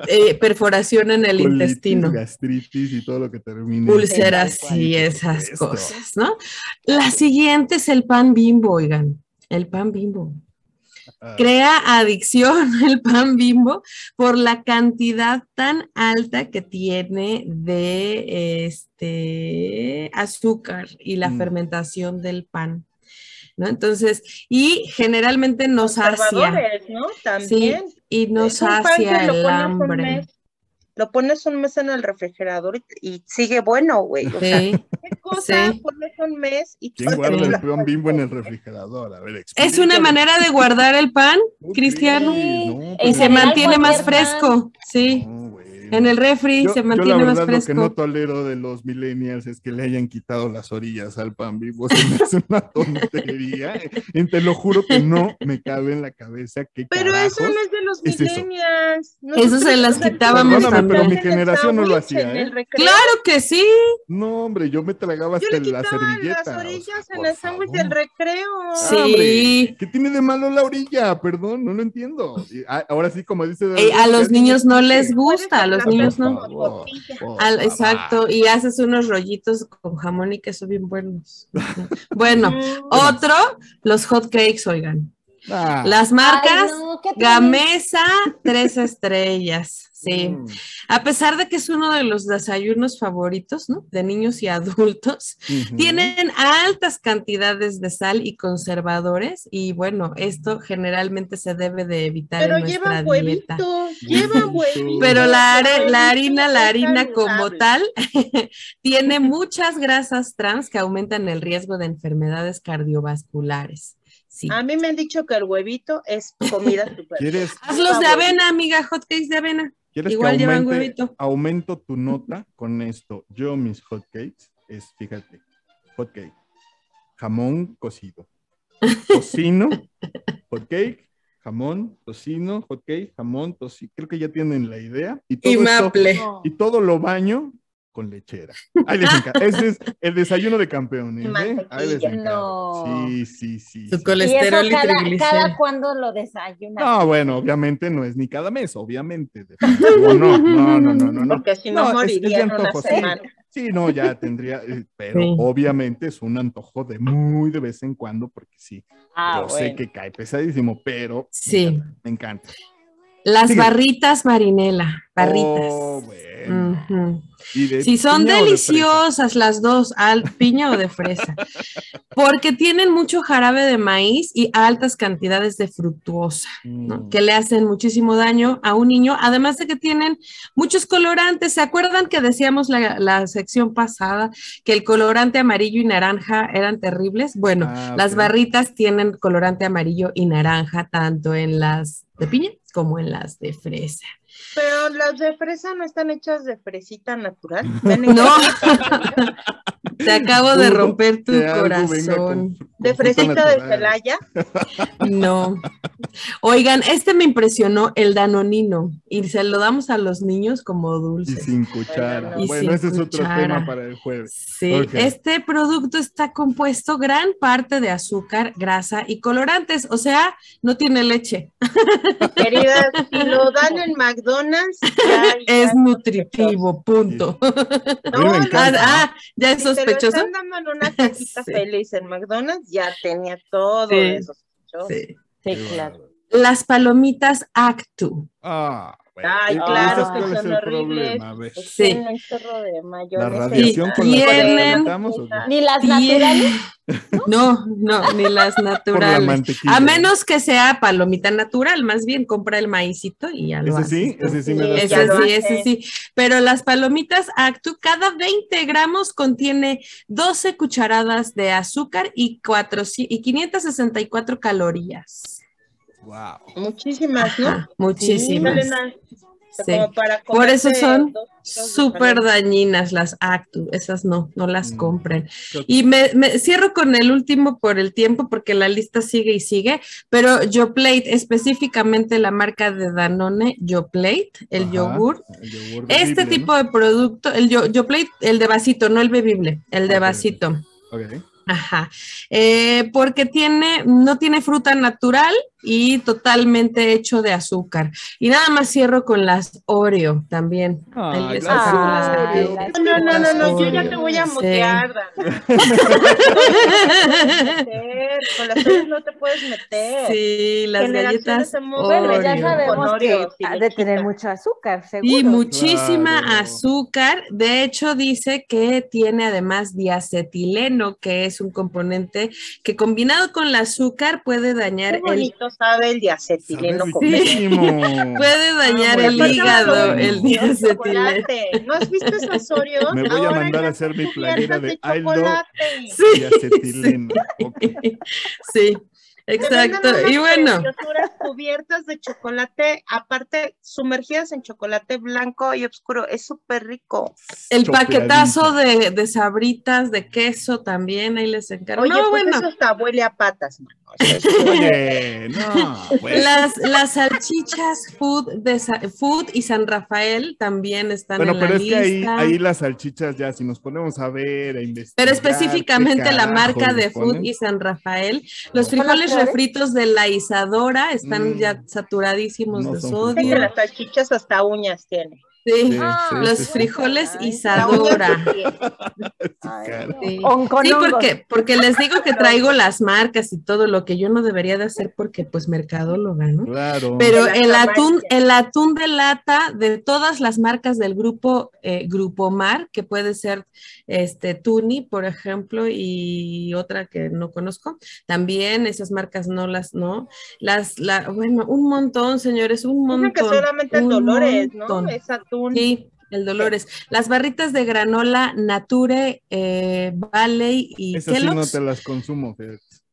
eh, perforación en el Colitis, intestino. gastritis y todo lo que termine. Úlceras y esas cosas, ¿no? La siguiente es el pan bimbo, oigan. El pan bimbo. Ah, Crea adicción el pan bimbo por la cantidad tan alta que tiene de este azúcar y la Mm. fermentación del pan. ¿No? Entonces, y generalmente nos. Conservadores, ¿no? También. Sí, y nos lo el pones un hambre. mes lo pones un mes en el refrigerador y, y sigue bueno, güey. O sea, Sí. ¿qué cosa Sí. pones un mes y ¿Quién guarda Sí. el pan bimbo en el refrigerador? A ver, Es una explícame. manera de guardar el pan, ¿Cómo Cristiano, crees? No, y se mantiene más fresco. Sí, no, güey. En el refri Yo- se yo mantiene la más verdad lo que no fresco. tolero de los millennials es que le hayan quitado las orillas al pan vivo. Se me hace una tontería. Y te lo juro que no me cabe en la cabeza qué Pero eso no es de los es eso? millennials. Eso se las quitábamos Perdóname, pero mi generación no lo hacía, ¿eh? Claro que sí. No, hombre, yo me tragaba Yo hasta le la servilleta. las o sea, orillas en el sándwich del recreo. Sí. hombre, ¿Qué tiene de malo la orilla? Perdón, no lo entiendo. Y, ah, ahora sí, como dice. Eh, a los niños no les gusta. Los niños no. Al- exacto, y haces unos rollitos con jamón y queso bien buenos. Bueno, Mm, otro, los hot cakes, oigan. Ah, Las marcas. Gamesa, tres estrellas. Sí. mm, A pesar de que es uno de los desayunos favoritos, ¿no? De niños y adultos, tienen altas cantidades de sal y conservadores y bueno, esto generalmente se debe de evitar Pero en nuestra llevan dieta. huevitos, llevan huevitos. Pero la, are- la harina, la harina como tal, tiene muchas grasas trans que aumentan el riesgo de enfermedades cardiovasculares. Sí. A mí me han dicho que el huevito es comida super. ¿Quieres, Hazlos de avena, amiga, hotcakes de avena. Quieres Igual que llevan aumente, huevito. aumento tu nota con esto? Yo, mis hotcakes, es, fíjate, hotcake, jamón cocido, tocino, hotcake, jamón, tocino, hotcake, jamón, tocino. Creo que ya tienen la idea. Y todo, Y esto- maple. No. y todo lo baño con lechera. Ahí les. Ese es el desayuno de campeones. ¿eh? Ahí les. No. Sí, sí, sí. Su sí. Y colesterol eso y cada, cada cuando lo desayunas. No, bueno, obviamente no es ni cada mes, obviamente. No, no, no, no, no. no. Porque si no, No, es- es de moriría en una semana. Sí, no, ya tendría, eh, pero Sí. obviamente es un antojo de muy de vez en cuando, porque sí, Ah, yo sé bueno. que cae pesadísimo, pero Sí. me encanta. Las barritas marinela, barritas. Oh, bueno. De Sí, son de deliciosas las dos, al piña o de fresa, porque tienen mucho jarabe de maíz y altas cantidades de fructuosa, ¿no? Mm. que le hacen muchísimo daño a un niño, además de que tienen muchos colorantes. ¿Se acuerdan que decíamos la, la sección pasada que el colorante amarillo y naranja eran terribles? Bueno, Ah, las barritas tienen colorante amarillo y naranja, tanto en las de piña como en las de fresa. Pero las de fresa no están hechas de fresita natural. No, te acabo de romper tu corazón. con- De fresita de. Celaya. No. Oigan, este me impresionó, el danonino, y se lo damos a los niños como Y dulce. sin cuchara. Y bueno, sin ese es otro tema para el jueves. Sí, este producto está compuesto gran parte de azúcar, grasa y colorantes, o sea, no tiene leche. Queridas, si lo dan en McDonald's, ya, ya Es nutritivo, punto. Me Ah, encanta. ah, ya es Si te lo sospechoso. están dando en una cajita Sí. feliz en McDonald's, ya tenía todo Sí. sospechoso. Sí. Sí, claro. Las palomitas Actu. Ah, bueno. Ay, ¿Y- y claro que es son el horribles. problema? Sí. tienen un chorro de ¿La mayonesa. radiación con la que tienen- nos alimentamos o qué? Ni las naturales. No, no, ni las Por la naturales. mantequilla. A menos que sea palomita natural, más bien compra el maicito y ya lo Ese sí, ese sí me da Sí, Ese sí, ese sí. Pero las palomitas Actu, cada 20 gramos contiene 12 cucharadas de azúcar y, 4, y 564 calorías. Wow. Muchísimas, ¿no? Ajá, muchísimas. Sí. como para Por eso son Súper dañinas las Actu, esas no, no las Mm. compren. Y me, me cierro con el último por el tiempo porque la lista sigue y sigue, pero Yoplait, específicamente la marca de Danone, Yoplait, el Ajá, yogur. el yogur Este tipo de producto, el yo, Yoplait, el de vasito, no el bebible, el de vasito. Ajá. Eh, porque tiene, no tiene fruta natural y totalmente hecho de azúcar. Y nada más cierro con las Oreo también. Ahí Ay, las las Oreo. No, no, no, no, yo ya Oreo. te voy a mutear, Con las Oreos no te puedes meter. Sí, las galletas Bueno, ya Oreo. sabemos que Oreo, ha de tener mucho azúcar, seguro. Y muchísima Claro. azúcar. De hecho, dice que tiene además diacetileno, que es un componente que combinado con el azúcar puede dañar el sabe el diacetileno. Puede dañar Ah, el bueno. hígado, el diacetileno. chocolate. ¿No has visto esos Oreos? Me voy a Ahora mandar a hacer mi playera cubiertas de I love chocolate. Sí, y acetileno. Ok. sí, exacto. Y bueno, cubiertas de chocolate, aparte sumergidas en chocolate blanco y oscuro. Es súper rico. el paquetazo de, de sabritas, de queso también, ahí les encargo. Oye, no, pues bueno, eso hasta huele a patas, mano. Oye, no, pues. las, las salchichas food, de Sa- food y San Rafael también están Bueno, en la pero es que ahí, lista. ahí las salchichas ya, si nos ponemos a ver, a investigar. Pero ¿qué específicamente la marca de Food ponen? y San Rafael. Los No. ¿Son frijoles refritos de la Isadora están Mm. ya saturadísimos No de son Dicen que sodio. las salchichas hasta uñas tiene. Sí. Sí, Ah, sí, Los sí, sí. frijoles Ay, Isadora. Sí. Sí, porque, porque les digo que traigo las marcas y todo lo que yo no debería de hacer porque pues mercadóloga, ¿no? Claro. Pero el atún, el atún de lata de todas las marcas del grupo eh, Grupo Mar, que puede ser este Tuni, por ejemplo, y otra que no conozco, también esas marcas no las, no, las, la, bueno, un montón, señores, un montón. que solamente el un Dolores, montón. ¿no? Es atún. Sí, el Dolores. Las barritas de granola Nature, eh, Valley y Esas sí no te las consumo.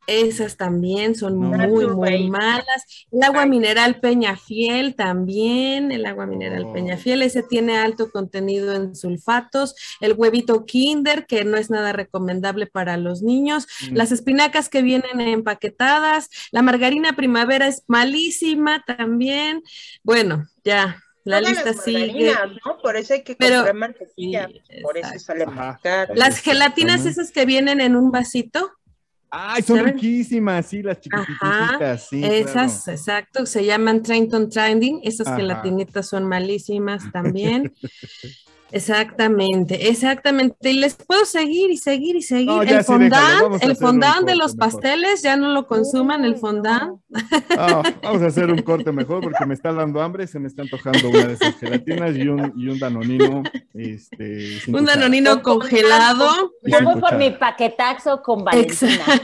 Esas también son No. muy, muy malas. El agua Ay. mineral Peñafiel también, el agua mineral Oh. Peñafiel, ese tiene alto contenido en sulfatos. El huevito Kinder, que no es nada recomendable para los niños. Mm. Las espinacas que vienen empaquetadas. La margarina primavera es malísima también. Bueno, ya, la Todas lista las sigue. ¿no? Por eso hay que Pero- comprar mantequilla. Sí, por eso sale Ajá. más caro. Las gelatinas esas que vienen en un vasito, Ay, son ¿saben? riquísimas, sí, las chiquititas, sí. Esas, claro. exacto, se llaman Trenton Trending. Esas Ajá. gelatinitas son malísimas también. Exactamente, exactamente. Y les puedo seguir y seguir y seguir. No, el fondant, el fondant de los mejor. pasteles, ya no lo consuman, el fondant. Ah, vamos a hacer un corte mejor porque me está dando hambre, se me está antojando una de esas gelatinas y un, y un danonino. Este, sin Un cuchara. danonino Con congelado. Yo voy por mi paquetaxo con Valentina.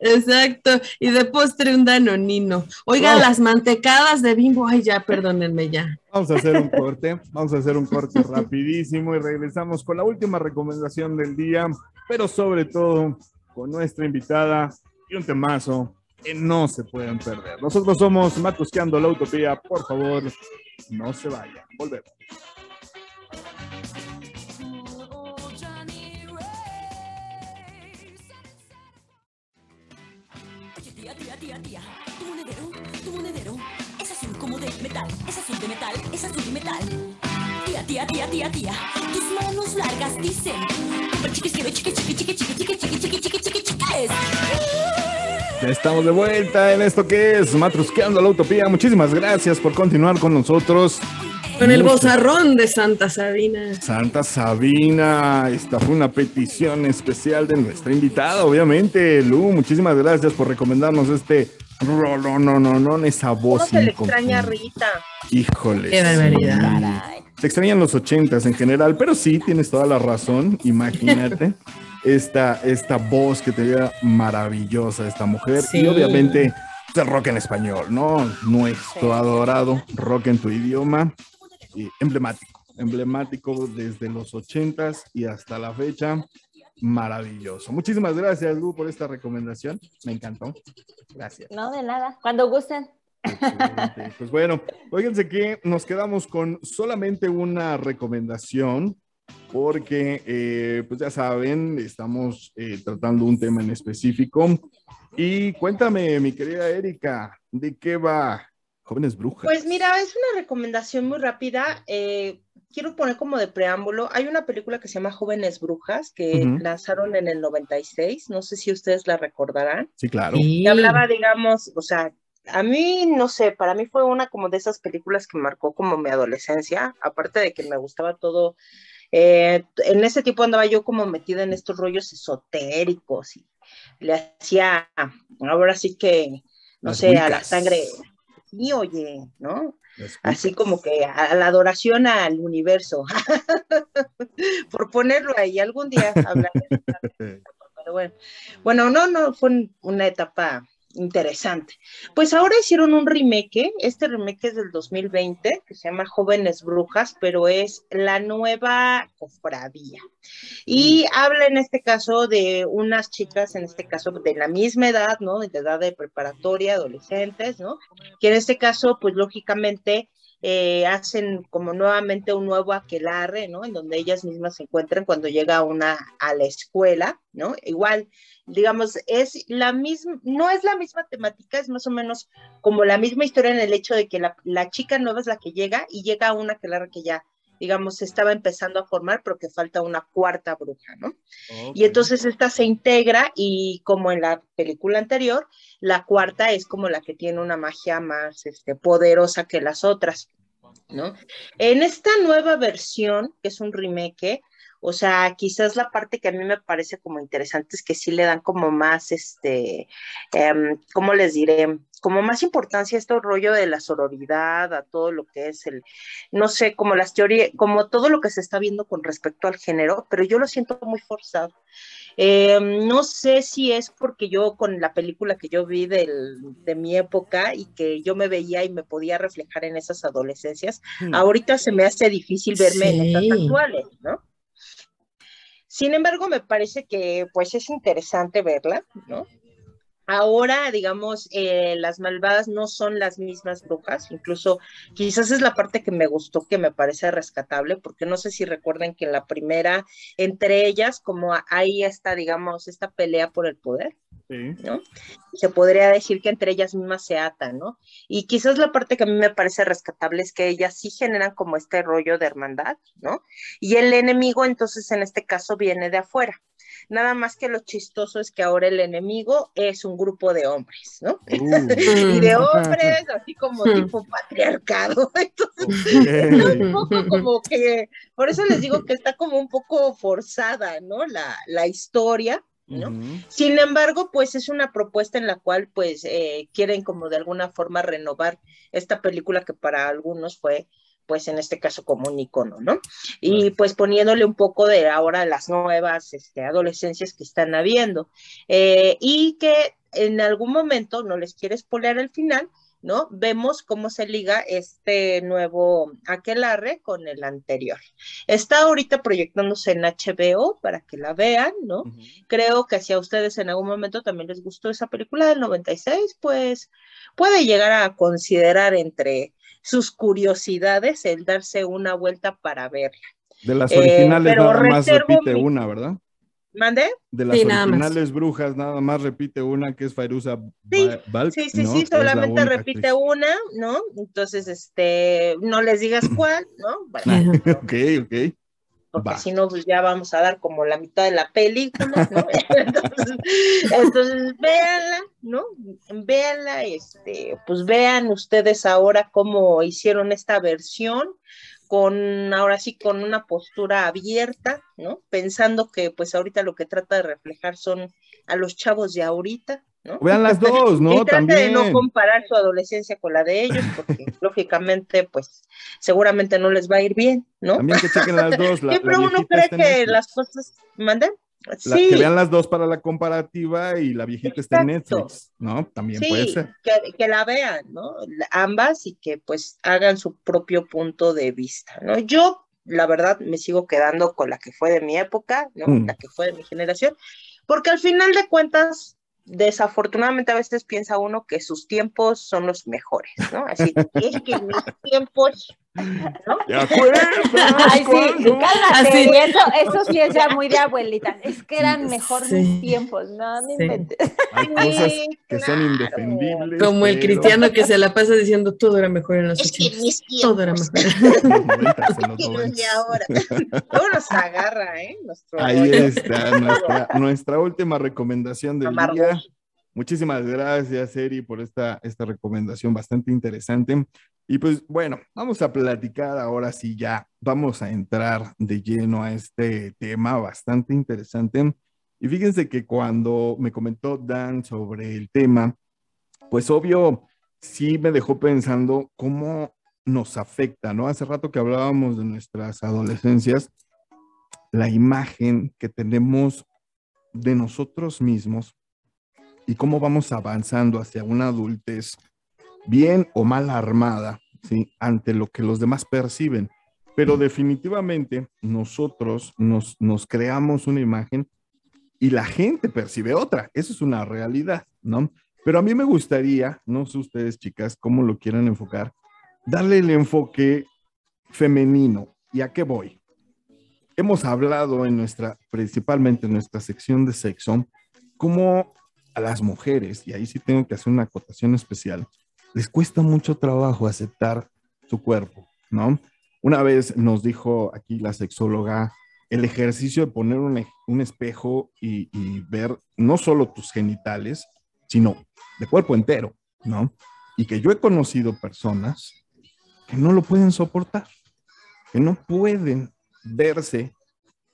Exacto. Y de postre un danonino. Oiga, Wow. las mantecadas de bimbo, ay, ya, perdónenme ya. Vamos a hacer un corte, vamos a hacer un corte rapidísimo y regresamos con la última recomendación del día, pero sobre todo con nuestra invitada y un temazo que no se pueden perder. Nosotros somos Matusqueando la Utopía, por favor, no se vayan, volvemos. Metal, es azul de metal. Tía, tía, tía, tía, tía, tus manos largas dicen, "Pero chiquis, quiero chiqui, chiqui, chiqui, chiqui, chiqui, chiqui, chiqui, chiqui, chiqui, chiquis". Ya estamos de vuelta en esto que es Matrusqueando la Utopía. Muchísimas gracias por continuar con nosotros. Con el bozarrón de Santa Sabina. Santa Sabina, esta fue una petición especial de nuestra invitada, obviamente. Lu, muchísimas gracias por recomendarnos este rolón, no, no, no, esa ¿Cómo voz. se le extraña a. Rita? Híjole. Qué barbaridad. Se extrañan los ochentas en general, pero sí, tienes toda la razón. Imagínate esta, esta voz que tenía maravillosa esta mujer. Sí. Y obviamente pues, el rock en español, ¿no? Nuestro Sí. adorado rock en tu idioma. Y emblemático, emblemático desde los ochentas y hasta la fecha. Maravilloso. Muchísimas gracias, Lu, por esta recomendación. Me encantó. Gracias. No, de nada. Cuando gusten. Excelente. Pues bueno, fíjense que nos quedamos con solamente una recomendación, porque, eh, pues ya saben, estamos eh, tratando un tema en específico. Y cuéntame, mi querida Erika, ¿de qué va Jóvenes Brujas? Pues mira, es una recomendación muy rápida. eh, quiero poner como de preámbulo. Hay una película que se llama Jóvenes Brujas que lanzaron en el 96. No sé si ustedes la recordarán. Sí, claro. Sí. que hablaba, digamos, o sea, a mí, no sé, para mí fue una como de esas películas que marcó como mi adolescencia, aparte de que me gustaba todo, eh, en ese tiempo andaba yo como metida en estos rollos esotéricos y le hacía, ahora sí que, no Las sé, a la sangre, sí, oye, ¿no? Así como que a la adoración al universo, por ponerlo ahí, algún día hablaré pero bueno, bueno, no, no, fue un- una etapa interesante. Pues ahora hicieron un remake, este remake es del 2020, que se llama Jóvenes Brujas, pero es la nueva cofradía. Y habla en este caso de unas chicas, en este caso de la misma edad, ¿no? De edad de preparatoria, adolescentes, ¿no? Que en este caso, pues lógicamente eh, hacen como nuevamente un nuevo aquelarre, ¿no? En donde ellas mismas se encuentran cuando llega una a la escuela, ¿no? Igual, digamos, es la misma, no es la misma temática, es más o menos como la misma historia en el hecho de que la, la chica nueva es la que llega y llega una aquelarre que ya digamos, se estaba empezando a formar, pero que falta una cuarta bruja, ¿no? Y entonces esta se integra y como en la película anterior, la cuarta es como la que tiene una magia más este, poderosa que las otras, ¿no? En esta nueva versión, que es un remake, o sea, quizás la parte que a mí me parece como interesante es que sí le dan como más, este, em, ¿cómo les diré? Como más importancia a este rollo de la sororidad, a todo lo que es el, no sé, como las teorías, como todo lo que se está viendo con respecto al género, pero yo lo siento muy forzado. Em, no sé si es porque yo con la película que yo vi del, de mi época y que yo me veía y me podía reflejar en esas adolescencias, Hmm. ahorita se me hace difícil verme en estas actuales, ¿no? Sin embargo, me parece que pues es interesante verla, ¿no? Ahora, digamos, eh, las malvadas no son las mismas brujas, incluso quizás es la parte que me gustó, que me parece rescatable, porque no sé si recuerdan que en la primera, entre ellas, como ahí está, digamos, esta pelea por el poder, Sí. ¿no? Se podría decir que entre ellas mismas se atan, ¿no? Y quizás la parte que a mí me parece rescatable es que ellas sí generan como este rollo de hermandad, ¿no? Y el enemigo entonces en este caso viene de afuera. Nada más que lo chistoso es que ahora el enemigo es un grupo de hombres, ¿no? Uh, Y de hombres, así como tipo patriarcado. Entonces, ok. un poco como que, por eso les digo que está como un poco forzada, ¿no? La, la historia, ¿no? Sin embargo, pues es una propuesta en la cual pues eh, quieren como de alguna forma renovar esta película que para algunos fue pues en este caso como un icono, ¿no? Y pues poniéndole un poco de ahora las nuevas este, adolescencias que están habiendo eh, y que en algún momento, no les quiero spoiler el final, ¿no? Vemos cómo se liga este nuevo aquelarre con el anterior. Está ahorita proyectándose en HBO para que la vean, ¿no? Creo que si a ustedes en algún momento también les gustó esa película del 96, pues puede llegar a considerar entre sus curiosidades el darse una vuelta para verla. De las Eh, originales nada más repite mi- una, ¿verdad? ¿Mande? De las Sí, nada más. originales brujas nada más repite una que es Fairuza Sí, Balk, Sí, sí, ¿no? sí, solamente repite actriz. una, ¿no? Entonces, este, no les digas cuál, ¿no? Bueno, Ajá. Ok, ok. Porque si no, pues ya vamos a dar como la mitad de la película, ¿no? entonces, entonces, véanla, ¿no? Véanla, este, pues vean ustedes ahora cómo hicieron esta versión, con, ahora sí, con una postura abierta, ¿no? Pensando que, pues, ahorita lo que trata de reflejar son a los chavos de ahorita, ¿no? Vean las dos, y ¿no? trate de no comparar su adolescencia con la de ellos, porque lógicamente, pues, seguramente no les va a ir bien, ¿no? También que chequen las dos. La, Siempre la uno cree que las cosas mandan. La- Sí, que vean las dos para la comparativa y la viejita está en. Netflix, ¿no? También sí, puede ser. Que, que la vean, ¿no? Ambas y que pues hagan su propio punto de vista, ¿no? Yo, la verdad, me sigo quedando con la que fue de mi época, ¿no? Mm. La que fue de mi generación, porque al final de cuentas, desafortunadamente a veces piensa uno que sus tiempos son los mejores, ¿no? Así, es que mis tiempos, ¿no? ¿Te acuerdas Ay, sí, cálmate. Así. y Eso, eso sí es ya muy de abuelita. Es que eran mejor Sí. mis tiempos, no, no Sí. inventes. Hay cosas Sí, que son indefendibles. Como el pero- cristiano que se la pasa diciendo todo era mejor en los Es que 80. mis Todo era mejor. Noventas. ahora. Luego nos agarra, ¿eh? Nuestro Ahí rollo. está nuestra, nuestra última recomendación del Amargos. día. Muchísimas gracias, Eri, por esta, esta recomendación bastante interesante. Y pues bueno, vamos a platicar ahora sí ya, vamos a entrar de lleno a este tema bastante interesante. Y fíjense que cuando me comentó Dan sobre el tema, pues obvio, sí me dejó pensando cómo nos afecta, ¿no? Hace rato que hablábamos de nuestras adolescencias, la imagen que tenemos de nosotros mismos y cómo vamos avanzando hacia una adultez bien o mal armada, ¿sí? Ante lo que los demás perciben. Pero definitivamente nosotros nos, nos creamos una imagen y la gente percibe otra. Eso es una realidad, ¿no? Pero a mí me gustaría, no sé ustedes chicas, cómo lo quieran enfocar, darle el enfoque femenino. ¿Y a qué voy? Hemos hablado en nuestra, principalmente en nuestra sección de sexo, cómo a las mujeres, y ahí sí tengo que hacer una acotación especial, les cuesta mucho trabajo aceptar su cuerpo, ¿no? Una vez nos dijo aquí la sexóloga el ejercicio de poner un, espejo y, y, ver no solo tus genitales, sino de cuerpo entero, ¿no? Y que yo he conocido personas que no lo pueden soportar, que no pueden verse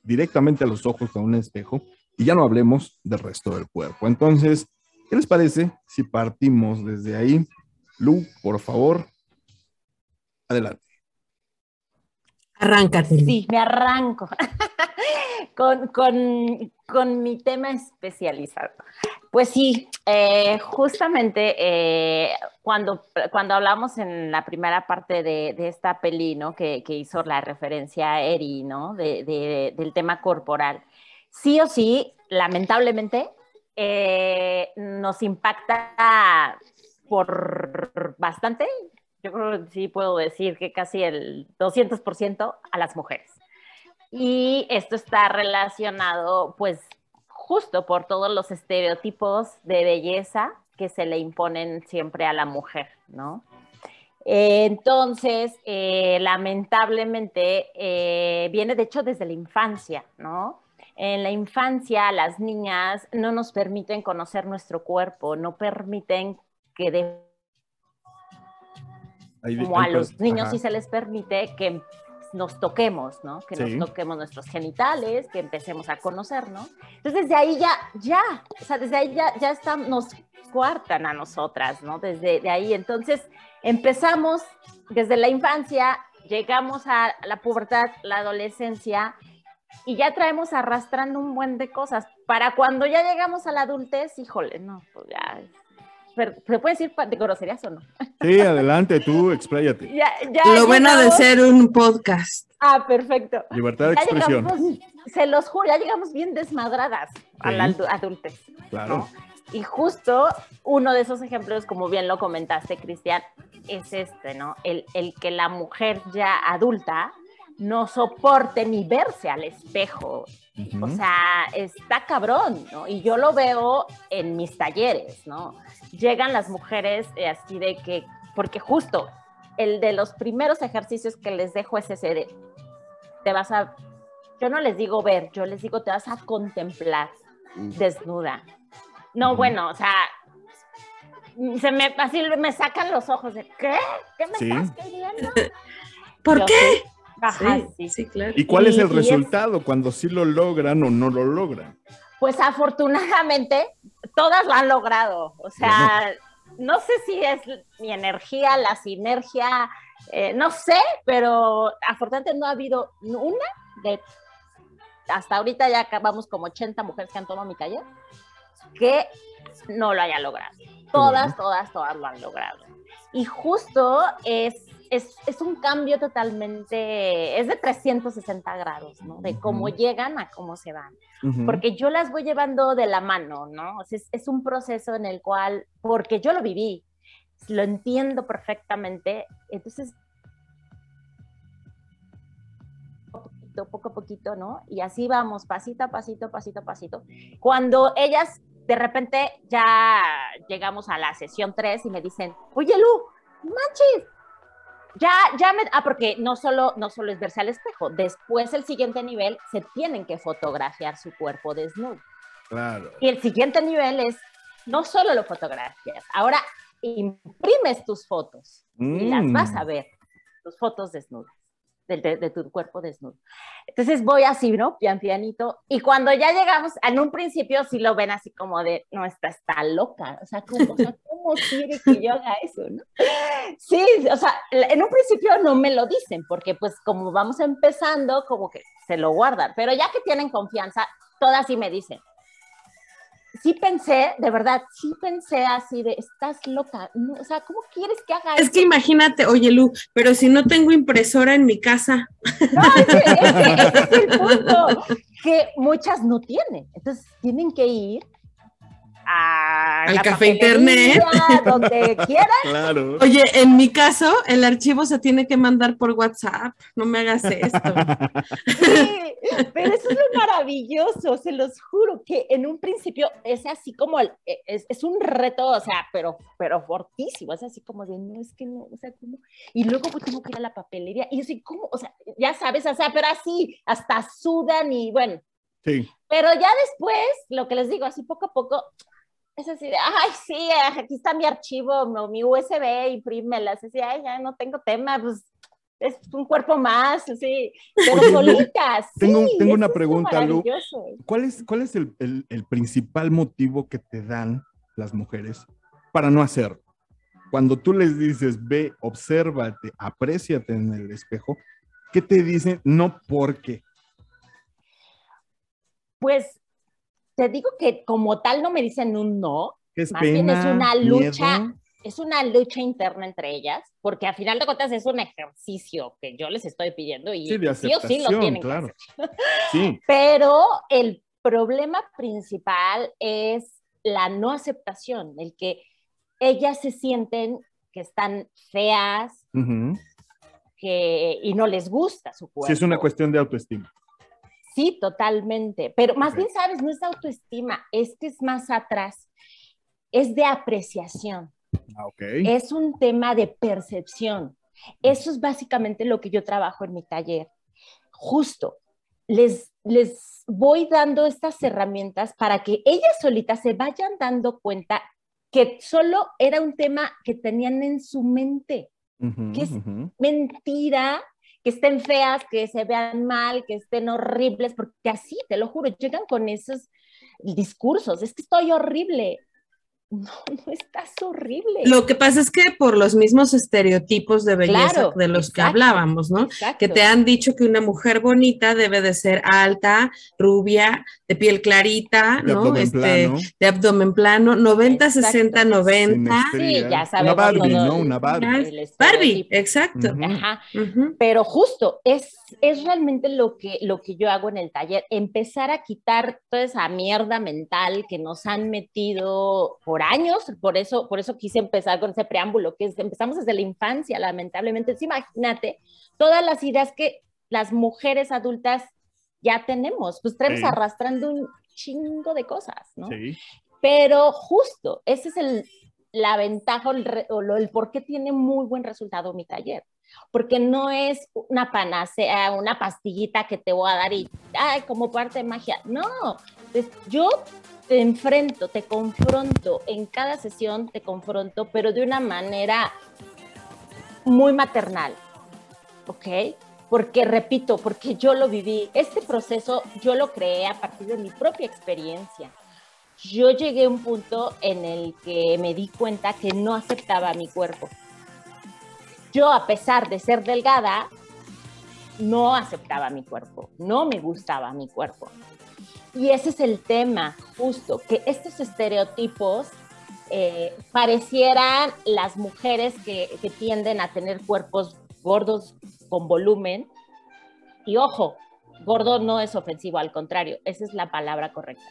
directamente a los ojos con un espejo y ya no hablemos del resto del cuerpo. Entonces, ¿qué les parece si partimos desde ahí? Lu, por favor, adelante. Arráncate. Sí, me arranco con, con, con, mi tema especializado. Pues sí, eh, justamente eh, cuando, cuando hablamos en la primera parte de, de esta peli, ¿no? Que, que, hizo la referencia a Eri, ¿no? De, de, del tema corporal. Sí o sí, lamentablemente, eh, nos impacta por bastante, yo creo que sí puedo decir que casi el 200% a las mujeres. Y esto está relacionado, pues, justo por todos los estereotipos de belleza que se le imponen siempre a la mujer, ¿no? Entonces, eh, lamentablemente, eh, viene de hecho desde la infancia, ¿no? En la infancia, las niñas no nos permiten conocer nuestro cuerpo, no permiten que de como a los niños sí se les permite que nos toquemos, ¿no? Que sí. nos toquemos nuestros genitales, que empecemos a conocer, ¿no? Entonces desde ahí ya, ya, o sea, desde ahí ya, ya está, nos cuartan a nosotras, ¿no? Desde de ahí, entonces empezamos desde la infancia, llegamos a la pubertad, la adolescencia, y ya traemos arrastrando un buen de cosas. Para cuando ya llegamos a la adultez, híjole, no, pues ya ¿Se puede decir de groserías o no? Sí, adelante, tú, expláyate. Ya, ya Lo bueno de ser un podcast. Ah, perfecto. Libertad de ya expresión. Llegamos, se los juro, ya llegamos bien desmadradas sí. a la adultez. Claro. ¿no? Y justo uno de esos ejemplos, como bien lo comentaste, Cristian, es este, ¿no? El, el que la mujer ya adulta no soporte ni verse al espejo. Uh -huh. O sea, está cabrón, ¿no? Y yo lo veo en mis talleres, ¿no? Llegan las mujeres eh, así de que, porque justo el de los primeros ejercicios que les dejo es ese de, te vas a, yo no les digo ver, yo les digo te vas a contemplar uh -huh. desnuda. No, uh -huh. bueno, o sea, se me, así me sacan los ojos de, ¿qué? ¿Qué me Sí. estás queriendo? ¿Por Yo qué? sí. Ajá, sí, sí. sí, claro. ¿Y cuál es el es- resultado cuando sí lo logran o no lo logran? Pues afortunadamente todas lo han logrado. O sea, no sé si es mi energía, la sinergia, eh, no sé, pero afortunadamente no ha habido una de hasta ahorita ya acabamos como 80 mujeres que han tomado mi taller que no lo haya logrado. Todas, bueno. todas, todas lo han logrado. Y justo es, es, es un cambio totalmente, es de 360 grados, ¿no? De cómo llegan a cómo se van Ujú. porque yo las voy llevando de la mano, ¿no? O sea, es, es un proceso en el cual, porque yo lo viví, lo entiendo perfectamente, entonces poco a poquito, ¿no? Y así vamos, pasito a pasito, pasito a pasito. Cuando ellas de repente ya llegamos a la sesión 3 y me dicen, oye Lu, manches, ya, ya me, ah, porque no solo, no solo es verse al espejo, después el siguiente nivel se tienen que fotografiar su cuerpo desnudo. Claro. Y el siguiente nivel es, no solo lo fotografías, ahora imprimes tus fotos y las Mm. vas a ver, tus fotos desnudas, de, de- de tu cuerpo desnudo. Entonces voy así, ¿no? Pian pianito. Y cuando ya llegamos, en un principio sí lo ven así como de, no, esta está loca. O sea, ¿cómo, o sea, ¿cómo quiere que yo haga eso, no? Sí, o sea, en un principio no me lo dicen, porque pues como vamos empezando, como que se lo guardan. Pero ya que tienen confianza, todas sí me dicen, sí pensé, de verdad, sí pensé así de, estás loca, no, o sea, ¿cómo quieres que haga Es esto? que imagínate, oye Lu, pero si no tengo impresora en mi casa, No, ese, ese- ese es el punto, que muchas no tienen. Entonces tienen que ir a Al la café internet. donde quieran. Claro. Oye, en mi caso, el archivo se tiene que mandar por WhatsApp. No me hagas esto. Sí, pero eso es lo maravilloso, se los juro, que en un principio es así como, el- es, es un reto, o sea, pero, pero fortísimo, es así como de, no, es que no, o sea, ¿cómo? Y luego pues, tengo que ir a la papelería, y yo así, ¿cómo? O sea, ya sabes, o sea, pero así, hasta sudan y bueno, Sí. Pero ya después, lo que les digo, así poco a poco, es así de, ay, sí, aquí está mi archivo, mi, USB, imprímelas, así, ay, ya no tengo tema, pues es un cuerpo más, así, pero solitas. tengo- sí, tengo una pregunta, Lu. ¿Cuál es, cuál es el, el- el principal motivo que te dan las mujeres para no hacerlo? Cuando tú les dices, ve, obsérvate, apréciate en el espejo, ¿qué te dicen? No porque. Pues te digo que como tal no me dicen un no, ¿Qué es Más bien es una lucha. miedo? es una lucha interna entre ellas, porque a final de cuentas es un ejercicio que yo les estoy pidiendo y Sí, sí o sí lo tienen que claro. hacer. Sí, Pero el problema principal es la no aceptación, el que ellas se sienten que están feas que, y no les gusta su cuerpo. sí, es una cuestión de autoestima. Sí, totalmente. Pero más bien, sabes, no es autoestima, es que es más atrás, es de apreciación. Ah, ok. es un tema de percepción. Eso es básicamente lo que yo trabajo en mi taller. Justo, les, les voy dando estas herramientas para que ellas solitas se vayan dando cuenta que solo era un tema que tenían en su mente. ¿qué es? Mentira, que estén feas, que se vean mal, que estén horribles, porque así, te lo juro, llegan con esos discursos, es que estoy horrible. No, no estás horrible. Lo que pasa es que por los mismos estereotipos de belleza Claro, de los que hablábamos, ¿no? Exacto. Que te han dicho que una mujer bonita debe de ser alta, rubia, de piel clarita, De ¿no? abdomen Este, plano, de abdomen plano, 90, Exacto. 60, 90. simetría. ya Una sabemos Barbie, todo ¿no? Una Barbie. Barbie, exacto. Ajá. Pero justo es, es realmente lo que, lo que yo hago en el taller, empezar a quitar toda esa mierda mental que nos han metido por años, por eso, por eso quise empezar con ese preámbulo, que es, empezamos desde la infancia, lamentablemente. Entonces, imagínate todas las ideas que las mujeres adultas ya tenemos, pues traemos Sí. arrastrando un chingo de cosas, ¿no? Sí. Pero justo, ese es el, la ventaja o el, o el por qué tiene muy buen resultado mi taller. Porque no es una panacea, una pastillita que te voy a dar y, ay, como parte de magia. No, es- yo te enfrento, te confronto, en cada sesión te confronto, pero de una manera muy maternal, ¿ok? Porque, repito, porque yo lo viví, este proceso yo lo creé a partir de mi propia experiencia yo llegué a un punto en el que me di cuenta que no aceptaba mi cuerpo. Yo, a pesar de ser delgada, no aceptaba mi cuerpo, no me gustaba mi cuerpo. Y ese es el tema, justo, que estos estereotipos eh, parecieran las mujeres que, que tienden a tener cuerpos gordos con volumen. Y ojo, gordo no es ofensivo, al contrario, esa es la palabra correcta.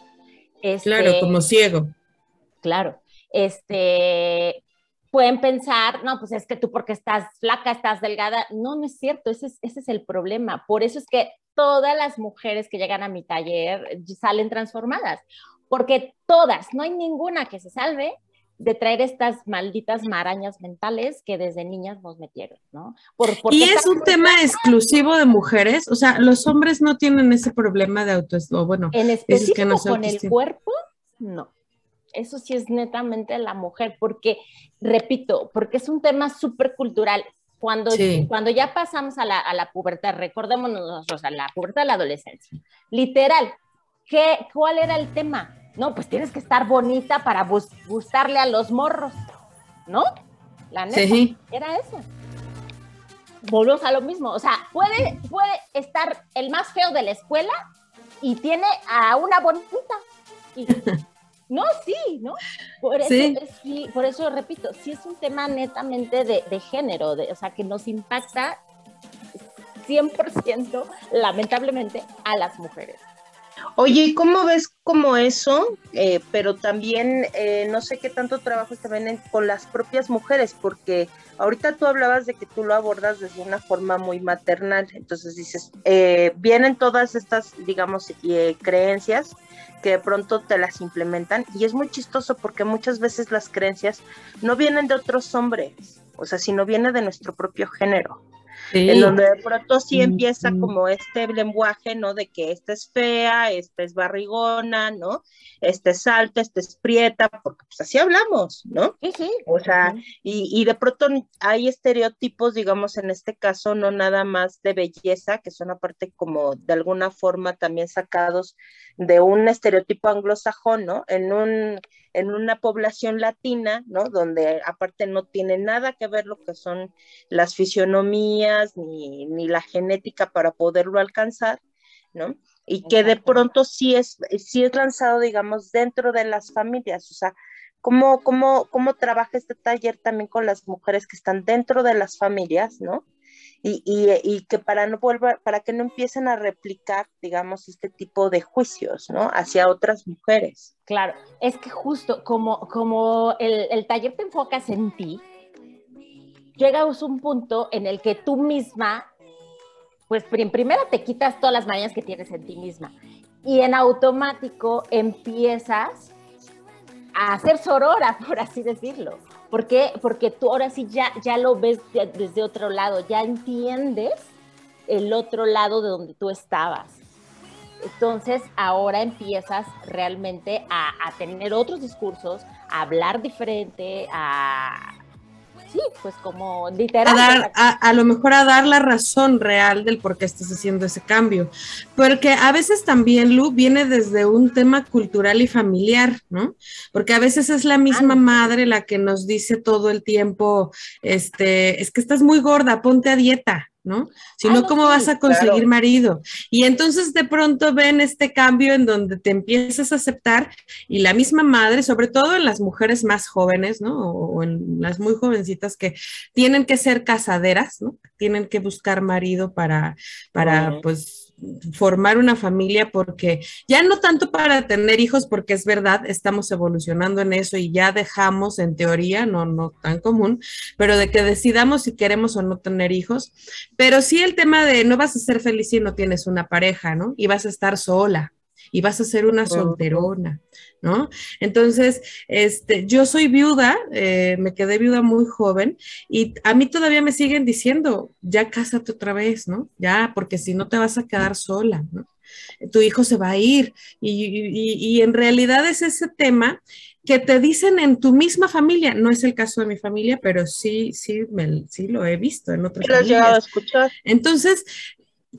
Este, Claro, como ciego. Claro. Este, pueden pensar, no, pues es que tú porque estás flaca, estás delgada. No, no es cierto, ese es, ese es el problema. Por eso es que todas las mujeres que llegan a mi taller salen transformadas, porque todas, no hay ninguna que se salve de traer estas malditas marañas mentales que desde niñas nos metieron, ¿no? Por, Y es un tema exclusivo de mujeres, o sea, los hombres no tienen ese problema de autoestima, bueno, En Dices que específico no con el cuerpo, no. Eso sí es netamente la mujer, porque, repito, porque es un tema súper cultural. Cuando, Sí. cuando ya pasamos a la, a la pubertad, recordémonos nosotros, a la pubertad, a la adolescencia. Literal, ¿qué, ¿cuál era el tema? No, pues tienes que estar bonita para bus- gustarle a los morros, ¿no? La neta, sí, era eso. Volvemos a lo mismo, o sea, puede, puede estar el más feo de la escuela y tiene a una bonita. Y, No, sí, ¿no? Por eso, Sí. por eso repito, sí es un tema netamente de, de género, de, o sea, que nos impacta 100%, lamentablemente, a las mujeres. Oye, ¿y cómo ves como eso? Eh, pero también eh, no sé qué tanto trabajo también en- con las propias mujeres, porque ahorita tú hablabas de que tú lo abordas desde una forma muy maternal, entonces dices, eh, vienen todas estas, digamos, eh, creencias que de pronto te las implementan. Y es muy chistoso porque muchas veces las creencias no vienen de otros hombres, o sea, sino viene de nuestro propio género en donde de pronto sí empieza como este lenguaje, ¿no? De que esta es fea, esta es barrigona, ¿no? Esta es alta, esta es prieta, porque pues así hablamos, ¿no? Sí, sí. O sea, y, y de pronto hay estereotipos, digamos, en este caso, no nada más de belleza, que son aparte como de alguna forma también sacados de un estereotipo anglosajón, ¿no? En un en una población latina, ¿no? Donde aparte no tiene nada que ver lo que son las fisionomías ni, ni la genética para poderlo alcanzar, ¿no? Y que de pronto sí es, sí es lanzado, digamos, dentro de las familias, o sea, ¿cómo, cómo, cómo trabaja este taller también con las mujeres que están dentro de las familias, ¿no? Y, y, y que para no volver, para que no empiecen a replicar, digamos, este tipo de juicios, ¿no? Hacia otras mujeres. Claro, es que justo como, como el, el taller te enfocas en ti, llegas un punto en el que tú misma, pues prim- primero te quitas todas las mañas que tienes en ti misma y en automático empiezas a ser sorora, por así decirlo. ¿Por qué? Porque tú ahora sí ya, ya lo ves de- desde otro lado, ya entiendes el otro lado de donde tú estabas. Entonces ahora empiezas realmente a, a tener otros discursos, a hablar diferente, a... Sí, pues como literal. a, dar, a, a lo mejor a dar la razón real del por qué estás haciendo ese cambio. Porque a veces también, Lu, viene desde un tema cultural y familiar, ¿no? Porque a veces es la misma Ah, madre la que nos dice todo el tiempo, este, es que estás muy gorda, ponte a dieta. ¿No? Si Ah, no, ¿cómo sí, vas a conseguir claro. marido? Y entonces de pronto ven este cambio en donde te empiezas a aceptar y la misma madre, sobre todo en las mujeres más jóvenes, ¿no? O, en las muy jovencitas que tienen que ser casaderas, ¿no? Tienen que buscar marido para, para pues, formar una familia, porque ya no tanto para tener hijos, porque es verdad, estamos evolucionando en eso y ya dejamos, en teoría, no, no tan común, pero de que decidamos si queremos o no tener hijos, pero sí el tema de no vas a ser feliz si no tienes una pareja, ¿no? Y vas a estar sola y vas a ser una solterona, ¿no? Entonces, este, yo soy viuda, eh, me quedé viuda muy joven y a mí todavía me siguen diciendo, ya cásate otra vez, ¿no? Ya, porque si no te vas a quedar sola, ¿no? Tu hijo se va a ir y, y- y en realidad es ese tema que te dicen en tu misma familia, no es el caso de mi familia, pero sí, sí, me- sí lo he visto en otras ¿Lo has llegado a familias. escuchar? Entonces,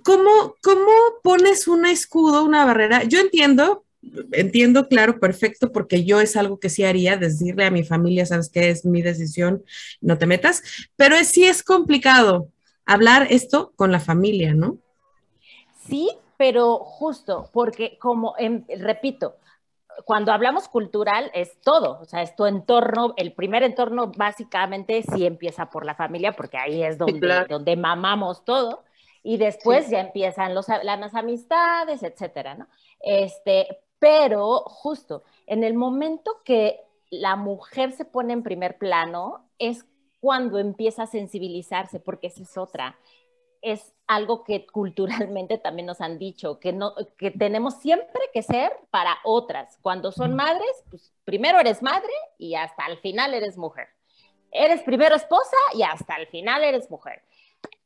¿cómo, ¿cómo pones un escudo, una barrera? Yo entiendo, entiendo, claro, perfecto, porque yo es algo que sí haría, decirle a mi familia, sabes que es mi decisión, no te metas, pero es, sí es complicado hablar esto con la familia, ¿no? Sí, pero justo, porque como, em, repito, cuando hablamos cultural es todo, o sea, es tu entorno, el primer entorno básicamente sí empieza por la familia, porque ahí es donde, claro. donde mamamos todo, y después ya empiezan los, las amistades, etcétera, ¿no? Este, pero justo, en el momento que la mujer se pone en primer plano, es cuando empieza a sensibilizarse, porque esa es otra es algo que culturalmente también nos han dicho, que, no, que tenemos siempre que ser para otras. Cuando son madres, pues primero eres madre y hasta el final eres mujer. Eres primero esposa y hasta el final eres mujer.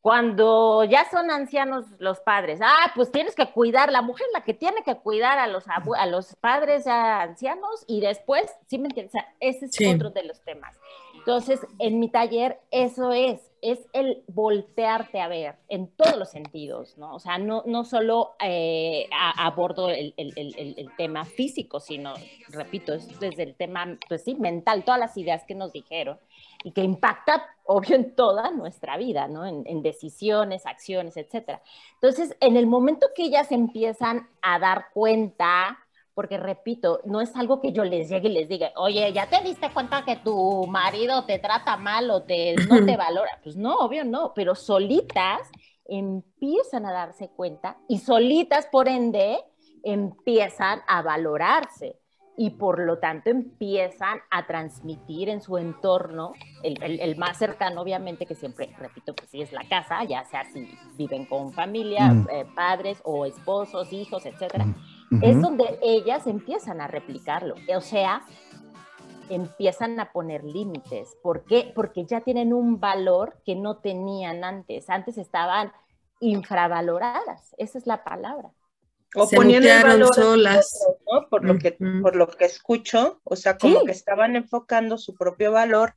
Cuando ya son ancianos los padres, ah, pues tienes que cuidar, la mujer la que tiene que cuidar a los, a los padres ya ancianos y después, ¿sí me entiendes? O sea, ese es Sí. otro de los temas. Entonces, en mi taller, eso es, es el voltearte a ver en todos los sentidos, ¿no? O sea, no, no solo eh, abordo el- el- el- el tema físico, sino, repito, es desde el tema, pues sí, mental, todas las ideas que nos dijeron y que impacta, obvio, en toda nuestra vida, ¿no? En, en decisiones, acciones, etcétera. Entonces, en el momento que ellas empiezan a dar cuenta, porque repito, no es algo que yo les llegue y les diga, oye, ¿ya te diste cuenta que tu marido te trata mal o te, no te valora? Pues no, obvio no, pero solitas empiezan a darse cuenta y solitas, por ende, empiezan a valorarse y por lo tanto empiezan a transmitir en su entorno, el, el- el más cercano obviamente, que siempre, repito, que sí es la casa, ya sea si viven con familia, Mm. eh, padres o esposos, hijos, etcétera, Ujú. es donde ellas empiezan a replicarlo. O sea, empiezan a poner límites. ¿Por qué? Porque ya tienen un valor que no tenían antes. Antes estaban infravaloradas. Esa es la palabra. O Se ponían el valor solas. otros, ¿no? Por lo que, por lo que escucho, o sea, como Sí. que estaban enfocando su propio valor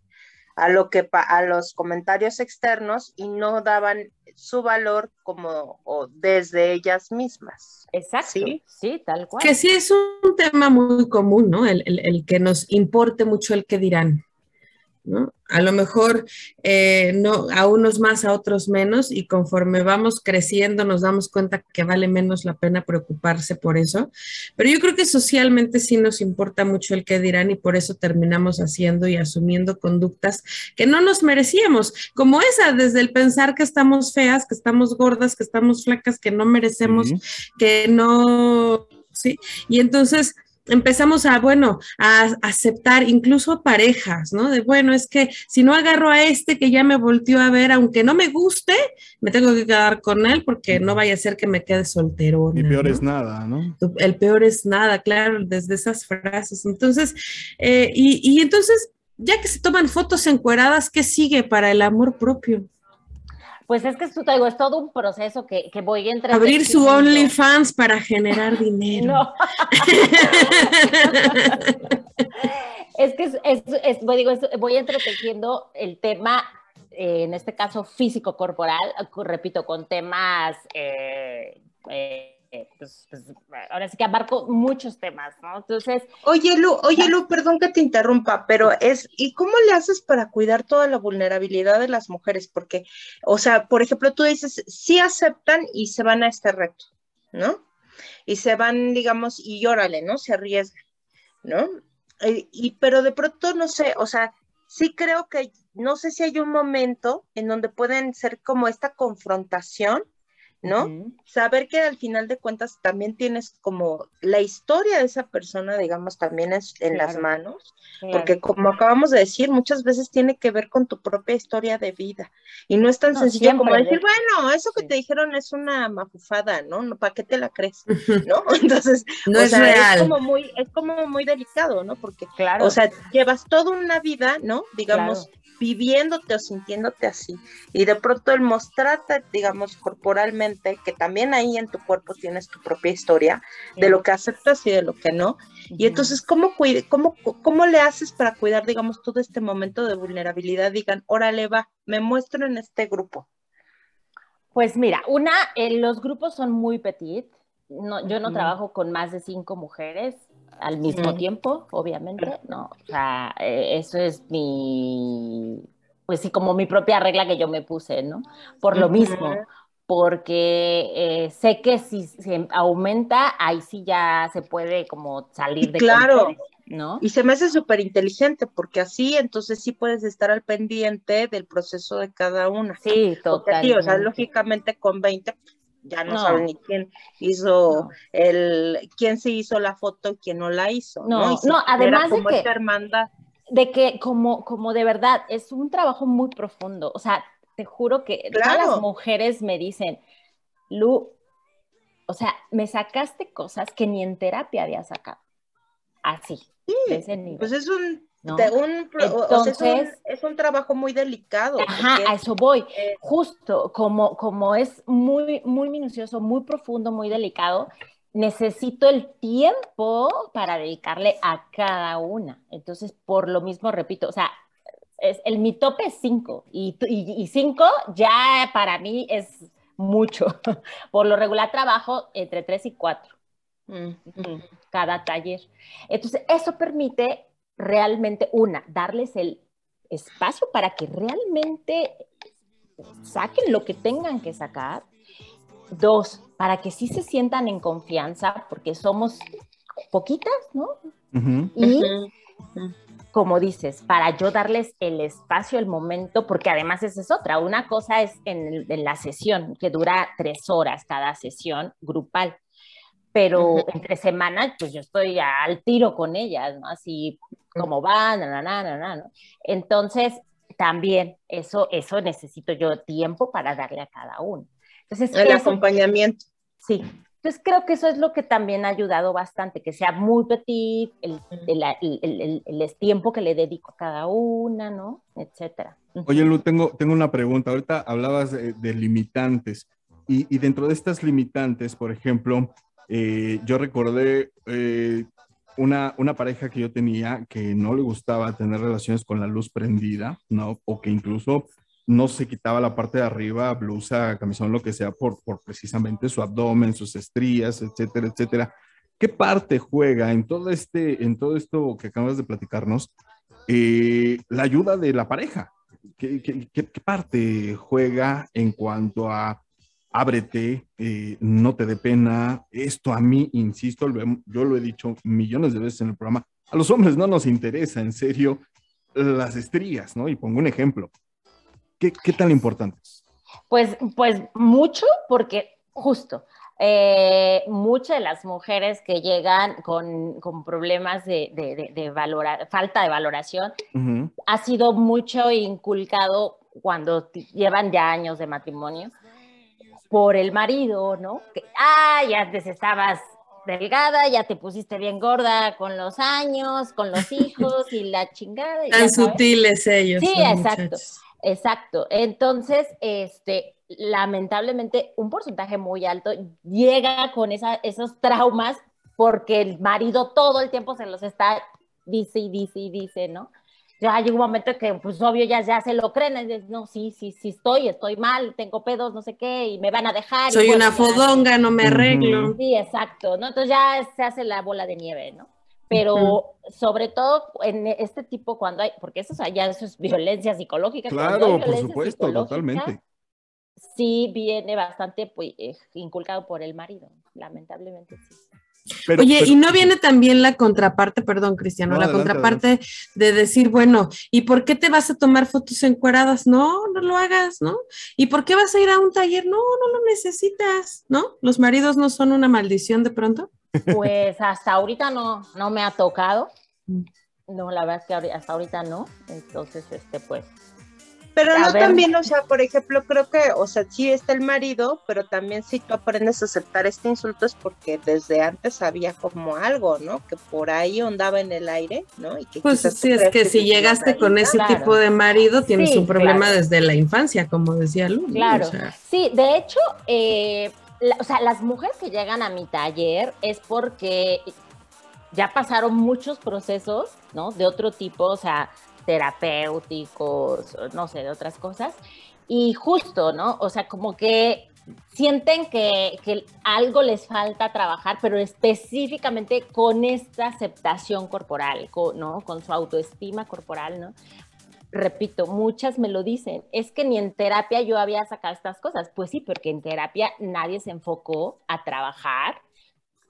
a lo que pa- a los comentarios externos y no daban su valor como o desde ellas mismas. Exacto. Sí. Sí, tal cual. Que sí es un tema muy común, ¿no? El, el- el que nos importe mucho el que dirán, ¿no? A lo mejor eh, no, a unos más, a otros menos, y conforme vamos creciendo nos damos cuenta que vale menos la pena preocuparse por eso. Pero yo creo que socialmente sí nos importa mucho el que dirán y por eso terminamos haciendo y asumiendo conductas que no nos merecíamos, como esa, desde el pensar que estamos feas, que estamos gordas, que estamos flacas, que no merecemos que no, sí, y entonces empezamos a, bueno, a aceptar incluso parejas, ¿no? De, bueno, es que si no agarro a este que ya me volteó a ver, aunque no me guste, me tengo que quedar con él porque no vaya a ser que me quede soltero. Y peor es nada, ¿no? El peor es nada, claro, desde esas frases. Entonces, eh, y, y entonces, ya que se toman fotos encueradas, ¿qué sigue para el amor propio? Pues es que te digo, es todo un proceso que, que voy entre Abrir su OnlyFans para generar dinero. No. es que es, es- es- voy, digo, es- voy entretejiendo el tema, eh, en este caso físico-corporal, co- repito, con temas, eh, eh, eh, pues, pues, ahora sí que abarco muchos temas, ¿no? Entonces, Oye, Lu, oye, Lu, perdón que te interrumpa, pero es, ¿y cómo le haces para cuidar toda la vulnerabilidad de las mujeres? Porque, o sea, por ejemplo, tú dices, sí aceptan y se van a este reto, ¿no? Y se van, digamos, y llórale, ¿no? Se arriesgan, ¿no? Eh, Y, pero de pronto, no sé, o sea, sí creo que, no sé si hay un momento en donde pueden ser como esta confrontación, ¿no? saber que al final de cuentas también tienes como la historia de esa persona, digamos, también es en las manos, claro. porque como acabamos de decir, muchas veces tiene que ver con tu propia historia de vida y no es tan No, sencillo como decir, de- bueno, eso que sí. te dijeron es una mafufada, ¿no? No, ¿Para qué te la crees? ¿No? Entonces, No es sea, real. es como muy, es como muy delicado, ¿no? Porque, claro. o sea, llevas toda una vida, ¿no? Digamos, Claro. Viviéndote o sintiéndote así. Y de pronto el mostrarte, digamos, corporalmente, que también ahí en tu cuerpo tienes tu propia historia, de lo que aceptas y de lo que no. Y entonces, ¿cómo, cuide, cómo, ¿cómo le haces para cuidar, digamos, todo este momento de vulnerabilidad? Digan, órale, va, me muestro en este grupo. Pues mira, una, eh, los grupos son muy petit. No, yo no trabajo con más de cinco mujeres al mismo tiempo, obviamente, ¿no? O sea, eh, eso es mi, pues sí, como mi propia regla que yo me puse, ¿no? Por lo mismo, porque eh, sé que si se aumenta, ahí sí ya se puede como salir de Claro. control, ¿no? Y se me hace súper inteligente, porque así entonces sí puedes estar al pendiente del proceso de cada una. Sí, sí, o sea, lógicamente con 20 ya no, No. saben ni quién hizo No. el, quién se hizo la foto y quién no la hizo, ¿no? No, además de que- esta hermandad. de que como, como de verdad es un trabajo muy profundo. O sea, te juro que todas Claro. las mujeres me dicen, Lu, o sea, me sacaste cosas que ni en terapia había sacado. Así. Pues es un, ¿no? de un, pro- o sea, es un- Entonces- es un trabajo muy delicado. Ajá, porque a eso voy. eh, Justo, como, como es muy, muy minucioso, muy profundo, muy delicado, necesito el tiempo para dedicarle a cada una. Entonces, por lo mismo, repito, o sea, es, el, mi tope es cinco y, tu- y, y cinco ya para mí es mucho. Por lo regular trabajo entre tres y cuatro mm, mm. cada taller. Entonces, eso permite realmente, una, darles el espacio para que realmente saquen lo que tengan que sacar. Dos, para que sí se sientan en confianza, porque somos poquitas, ¿no? Y como dices, para yo darles el espacio, el momento, porque además esa es otra. Una cosa es en la sesión, que dura tres horas cada sesión grupal, pero entre semanas, pues yo estoy al tiro con ellas, ¿no? Así como van, na, na, na, ¿no? Entonces, también eso, eso necesito yo tiempo para darle a cada uno. Entonces, El eso- acompañamiento. Sí. Entonces creo que eso es lo que también ha ayudado bastante, que sea muy petit, el, el, el- el- el- el tiempo que le dedico a cada una, ¿no? Etcétera. Oye, Lu, tengo, tengo una pregunta. Ahorita hablabas de, de limitantes y, y dentro de estas limitantes, por ejemplo, eh, yo recordé eh, una, una pareja que yo tenía que no le gustaba tener relaciones con la luz prendida, ¿no? O que incluso no se quitaba la parte de arriba, blusa, camisón, lo que sea, por, por precisamente su abdomen, sus estrías, etcétera, etcétera. ¿Qué parte juega en todo, este, en todo esto que acabas de platicarnos eh, la ayuda de la pareja? ¿Qué, parte juega en cuanto a ábrete, eh, no te dé pena? Esto a mí, insisto, yo lo he dicho millones de veces en el programa, a los hombres no nos interesa en serio las estrías, ¿no? Y pongo un ejemplo. ¿Qué, qué tan importantes? Pues, pues mucho, porque justo, eh, muchas de las mujeres que llegan con, con problemas de, de- de- de valora- falta de valoración, ha sido mucho inculcado cuando llevan ya años de matrimonio por el marido, ¿no? Que, ah, ya antes estabas delgada, ya te pusiste bien gorda con los años, con los hijos y la chingada. y Tan sutiles ellos. Sí, exacto. muchachos. Exacto. Entonces, este, lamentablemente, un porcentaje muy alto llega con esa, esos traumas porque el marido todo el tiempo se los está, dice y dice y dice, ¿no? Ya llega un momento que, pues, obvio, ya, ya se lo creen, no, sí, sí, sí estoy, estoy mal, tengo pedos, no sé qué, y me van a dejar. y Soy bueno, una fodonga, no me arreglo. Sí, exacto, ¿no? Entonces ya se hace la bola de nieve, ¿no? Pero sobre todo en este tipo cuando hay, porque eso, o sea, ya eso es violencia psicológica. Claro, por supuesto, totalmente. Sí viene bastante pues, eh, inculcado por el marido, lamentablemente sí. Pero- Oye, pero- y no viene también la contraparte, perdón, Cristiano, No, la adelante, contraparte de decir, bueno, ¿y por qué te vas a tomar fotos encueradas? No, no lo hagas, ¿no? ¿Y por qué vas a ir a un taller? No, no lo necesitas, ¿no? ¿Los maridos no son una maldición de pronto? Pues hasta ahorita no, no me ha tocado. Mm. No, la verdad es que hasta ahorita no. Entonces, este, pues, Pero A no ver. también, o sea, por ejemplo, creo que, o sea, sí está el marido, pero también si tú aprendes a aceptar este insulto es porque desde antes había como algo, ¿no? Que por ahí ondaba en el aire, ¿no? Y que Pues sí, es que si llegaste con ese Claro. tipo de marido, tienes Sí, un problema claro. desde la infancia, como decía Lu. Claro. O sea, Sí, de hecho, eh, la- o sea, las mujeres que llegan a mi taller es porque ya pasaron muchos procesos, ¿no? De otro tipo, o sea, terapéuticos, no sé, de otras cosas. Y justo, ¿no? O sea, como que sienten que, que algo les falta trabajar, pero específicamente con esta aceptación corporal, ¿no? Con su autoestima corporal, ¿no? repito, muchas me lo dicen, es que ni en terapia yo había sacado estas cosas. Pues sí, porque en terapia nadie se enfocó a trabajar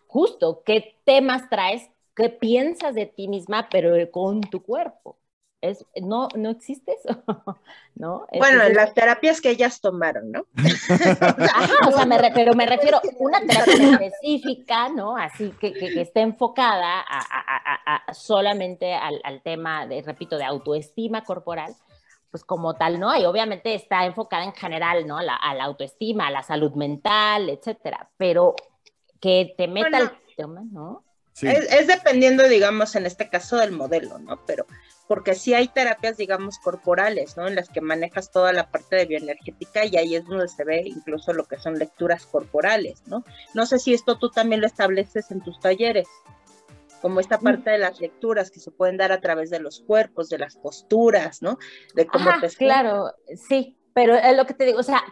justo qué temas traes, qué piensas de ti misma, pero con tu cuerpo. Es, no, no existe eso, ¿no? Bueno, Entonces- en las terapias que ellas tomaron, ¿no? Ajá, o sea, me re- pero me refiero a una terapia específica, ¿no? Así que, que, que esté enfocada a, a- a- a- solamente al, al tema, de, repito, de autoestima corporal, pues como tal no hay. Obviamente está enfocada en general, ¿no? A la, a la autoestima, a la salud mental, etcétera, pero que te meta Bueno. el tema, ¿no? Sí. Es, es dependiendo, digamos, en este caso del modelo, ¿no? Pero porque sí hay terapias, digamos, corporales, ¿no? En las que manejas toda la parte de bioenergética y ahí es donde se ve incluso lo que son lecturas corporales, ¿no? No sé si esto tú también lo estableces en tus talleres, como esta parte de las lecturas que se pueden dar a través de los cuerpos, de las posturas, ¿no? De cómo Ajá, te claro, sí, pero es lo que te digo, o sea,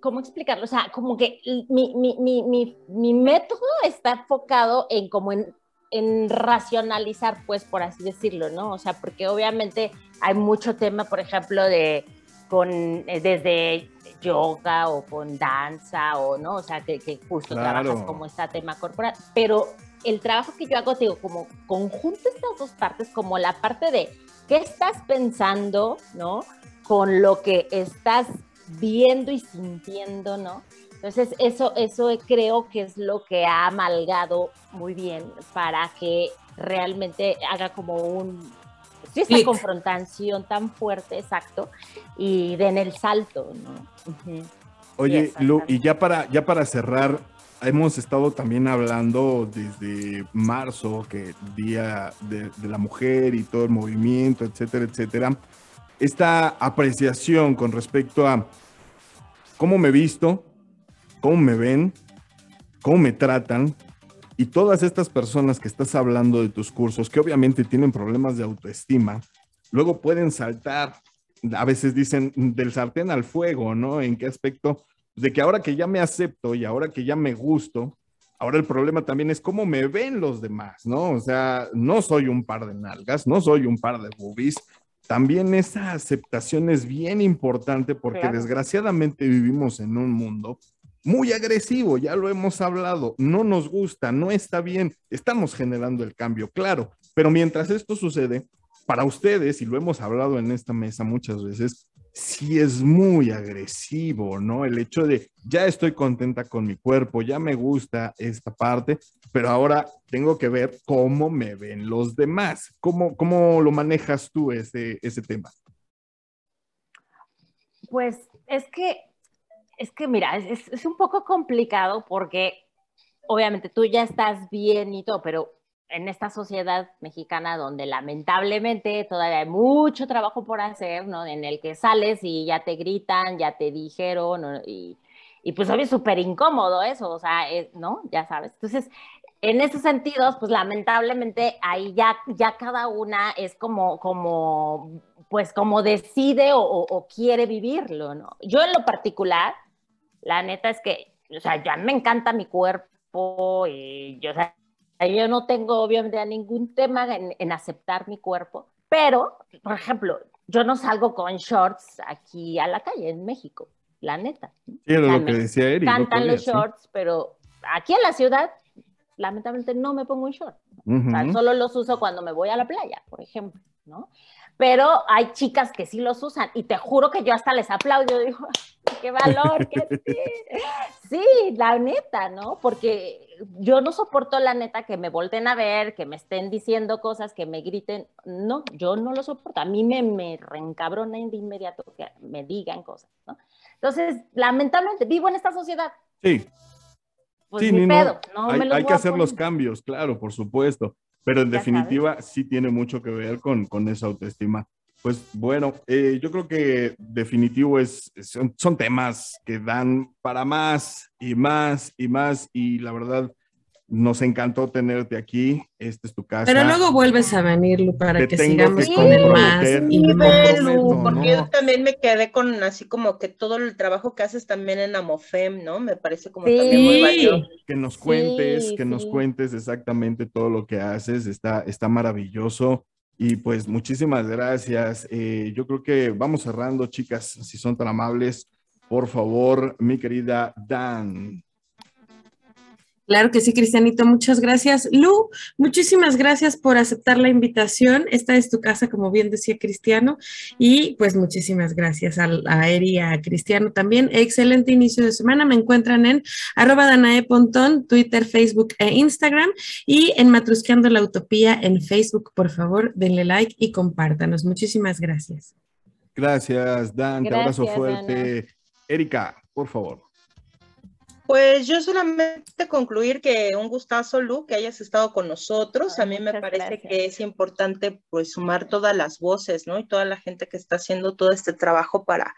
¿cómo explicarlo? O sea, como que mi, mi, mi, mi, mi método está enfocado en como en, en racionalizar, pues, por así decirlo, ¿no? O sea, porque obviamente hay mucho tema, por ejemplo, de con eh, desde yoga o con danza o no, o sea, que, que justo Claro. trabajas como este tema corporal, pero el trabajo que yo hago, te digo, como conjunto estas dos partes, como la parte de qué estás pensando, ¿no? Con lo que estás viendo y sintiendo, ¿no? Entonces, eso, eso creo que es lo que ha amalgado muy bien para que realmente haga como un, sí, esta Clic. confrontación tan fuerte, exacto, y den el salto, ¿no? Oye, Sí, Lu, y ya para, ya para cerrar, hemos estado también hablando desde marzo, que Día de, de la Mujer y todo el movimiento, etcétera, etcétera. Esta apreciación con respecto a cómo me visto, cómo me ven, cómo me tratan, y todas estas personas que estás hablando de tus cursos, que obviamente tienen problemas de autoestima, luego pueden saltar, a veces dicen del sartén al fuego, ¿no? ¿En qué aspecto? De que ahora que ya me acepto y ahora que ya me gusto, ahora el problema también es cómo me ven los demás, ¿no? O sea, no soy un par de nalgas, no soy un par de boobies. También esa aceptación es bien importante porque Claro. desgraciadamente vivimos en un mundo muy agresivo, ya lo hemos hablado, no nos gusta, no está bien, estamos generando el cambio, claro, pero mientras esto sucede, para ustedes, y lo hemos hablado en esta mesa muchas veces, sí es muy agresivo, ¿no? El hecho de, ya estoy contenta con mi cuerpo, ya me gusta esta parte, pero ahora tengo que ver cómo me ven los demás. ¿Cómo, cómo lo manejas tú ese, ese tema? Pues es que, es que mira, es, es- un poco complicado porque obviamente tú ya estás bien y todo, pero en esta sociedad mexicana donde lamentablemente todavía hay mucho trabajo por hacer, ¿no? En el que sales y ya te gritan, ya te dijeron, y, y pues obvio es súper incómodo eso, o sea, es- ¿no? Ya sabes. Entonces, en esos sentidos, pues lamentablemente ahí ya, ya cada una es como, como, pues como decide o- o quiere vivirlo, ¿no? Yo en lo particular, la neta es que, o sea, ya me encanta mi cuerpo y yo, o sea, yo no tengo obviamente ningún tema en, en aceptar mi cuerpo, pero, por ejemplo, yo no salgo con shorts aquí a la calle en México, la neta. ¿no? Sí, era O sea, lo que decía Eric. no encantan podía, los sí. shorts, pero aquí en la ciudad, lamentablemente no me pongo un short. O sea, solo los uso cuando me voy a la playa, por ejemplo, ¿no? Pero hay chicas que sí los usan y te juro que yo hasta les aplaudo, digo, qué valor, qué sí. Sí, la neta, ¿no? Porque yo no soporto la neta que me volten a ver, que me estén diciendo cosas, que me griten. No, yo no lo soporto. A mí me, me reencabrona de inmediato que me digan cosas, ¿no? Entonces, lamentablemente, vivo en esta sociedad. Sí, Pues Sí, ni ni no. pedo, no hay, me los hay que hacer los cambios, claro, por supuesto, pero en Ya definitiva sí tiene mucho que ver con, con esa autoestima. Pues bueno, eh, yo creo que definitivo es, son, son temas que dan para más y más y más y la verdad nos encantó tenerte aquí, esta es tu casa. Pero luego vuelves a venir, Lu, para Te que tengo sigamos que con el más. y Sí, comprometo, porque ¿no? yo también me quedé con así como que todo el trabajo que haces también en Amofem, ¿no? Me parece como Sí. también muy valioso. Que nos cuentes, Sí, que nos cuentes exactamente todo lo que haces, está, está maravilloso. Y pues muchísimas gracias. Eh, yo creo que vamos cerrando, chicas, si son tan amables. Por favor, mi querida Dan. Claro que sí, Cristianito, muchas gracias. Lu, muchísimas gracias por aceptar la invitación. Esta es tu casa, como bien decía Cristiano. Y pues muchísimas gracias a, a Eri y a Cristiano también. Excelente inicio de semana. Me encuentran en arroba Danae Pontón, Twitter, Facebook e Instagram. Y en Matrusqueando la Utopía en Facebook. Por favor, denle like y compártanos. Muchísimas gracias. Gracias, Dan. te abrazo Gracias, fuerte. Erika, por favor. Pues yo solamente concluir que un gustazo, Lu, que hayas estado con nosotros. Ay, a mí me parece gracias. que es importante pues sumar todas las voces, ¿no? Y toda la gente que está haciendo todo este trabajo para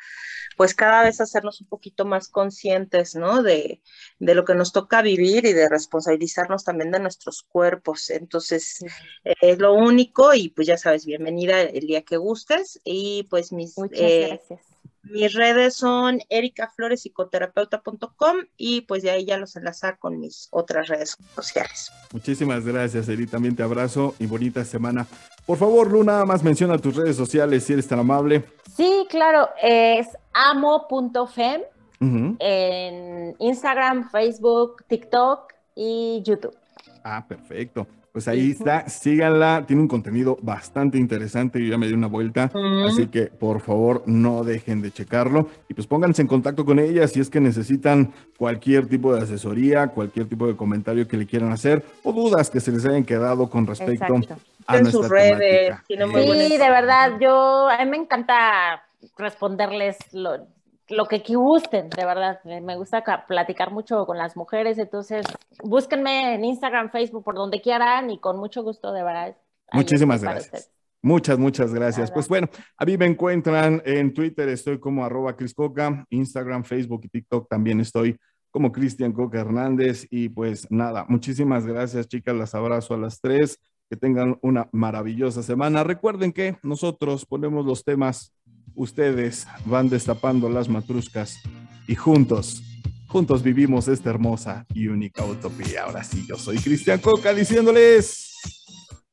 pues cada vez hacernos un poquito más conscientes, ¿no? De, de lo que nos toca vivir y de responsabilizarnos también de nuestros cuerpos. Entonces, Sí. eh, es lo único y pues ya sabes, bienvenida el día que gustes y pues mis... Muchas eh, gracias. Mis redes son ericaflorespsicoterapeuta.com y pues de ahí ya los enlaza con mis otras redes sociales. Muchísimas gracias, Eri. También te abrazo y bonita semana. Por favor, Lu, nada más menciona tus redes sociales si eres tan amable. Sí, claro, es amo.fem en Instagram, Facebook, TikTok y YouTube. Ah, perfecto. Pues ahí está, síganla, tiene un contenido bastante interesante, yo ya me di una vuelta, así que por favor no dejen de checarlo y pues pónganse en contacto con ella si es que necesitan cualquier tipo de asesoría, cualquier tipo de comentario que le quieran hacer o dudas que se les hayan quedado con respecto Exacto. a En nuestra sus redes, temática. Sí, de verdad, yo, a mí me encanta responderles lo, lo que gusten, de verdad. Me gusta ca- platicar mucho con las mujeres, entonces búsquenme en Instagram, Facebook, por donde quieran y con mucho gusto, de verdad. Muchísimas gracias. Muchas, muchas gracias. Nada. Pues bueno, a mí me encuentran en Twitter, estoy como arroba Coca, Instagram, Facebook y TikTok también estoy como Cristian Coca Hernández. Y pues nada, muchísimas gracias, chicas. Las abrazo a las tres. Que tengan una maravillosa semana. Recuerden que nosotros ponemos los temas, ustedes van destapando las matruscas y juntos, juntos vivimos esta hermosa y única utopía. Ahora sí, yo soy Cristian Coca diciéndoles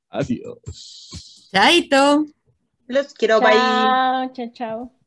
adiós. Chaito. Los quiero, bye. Chao, chao, chao.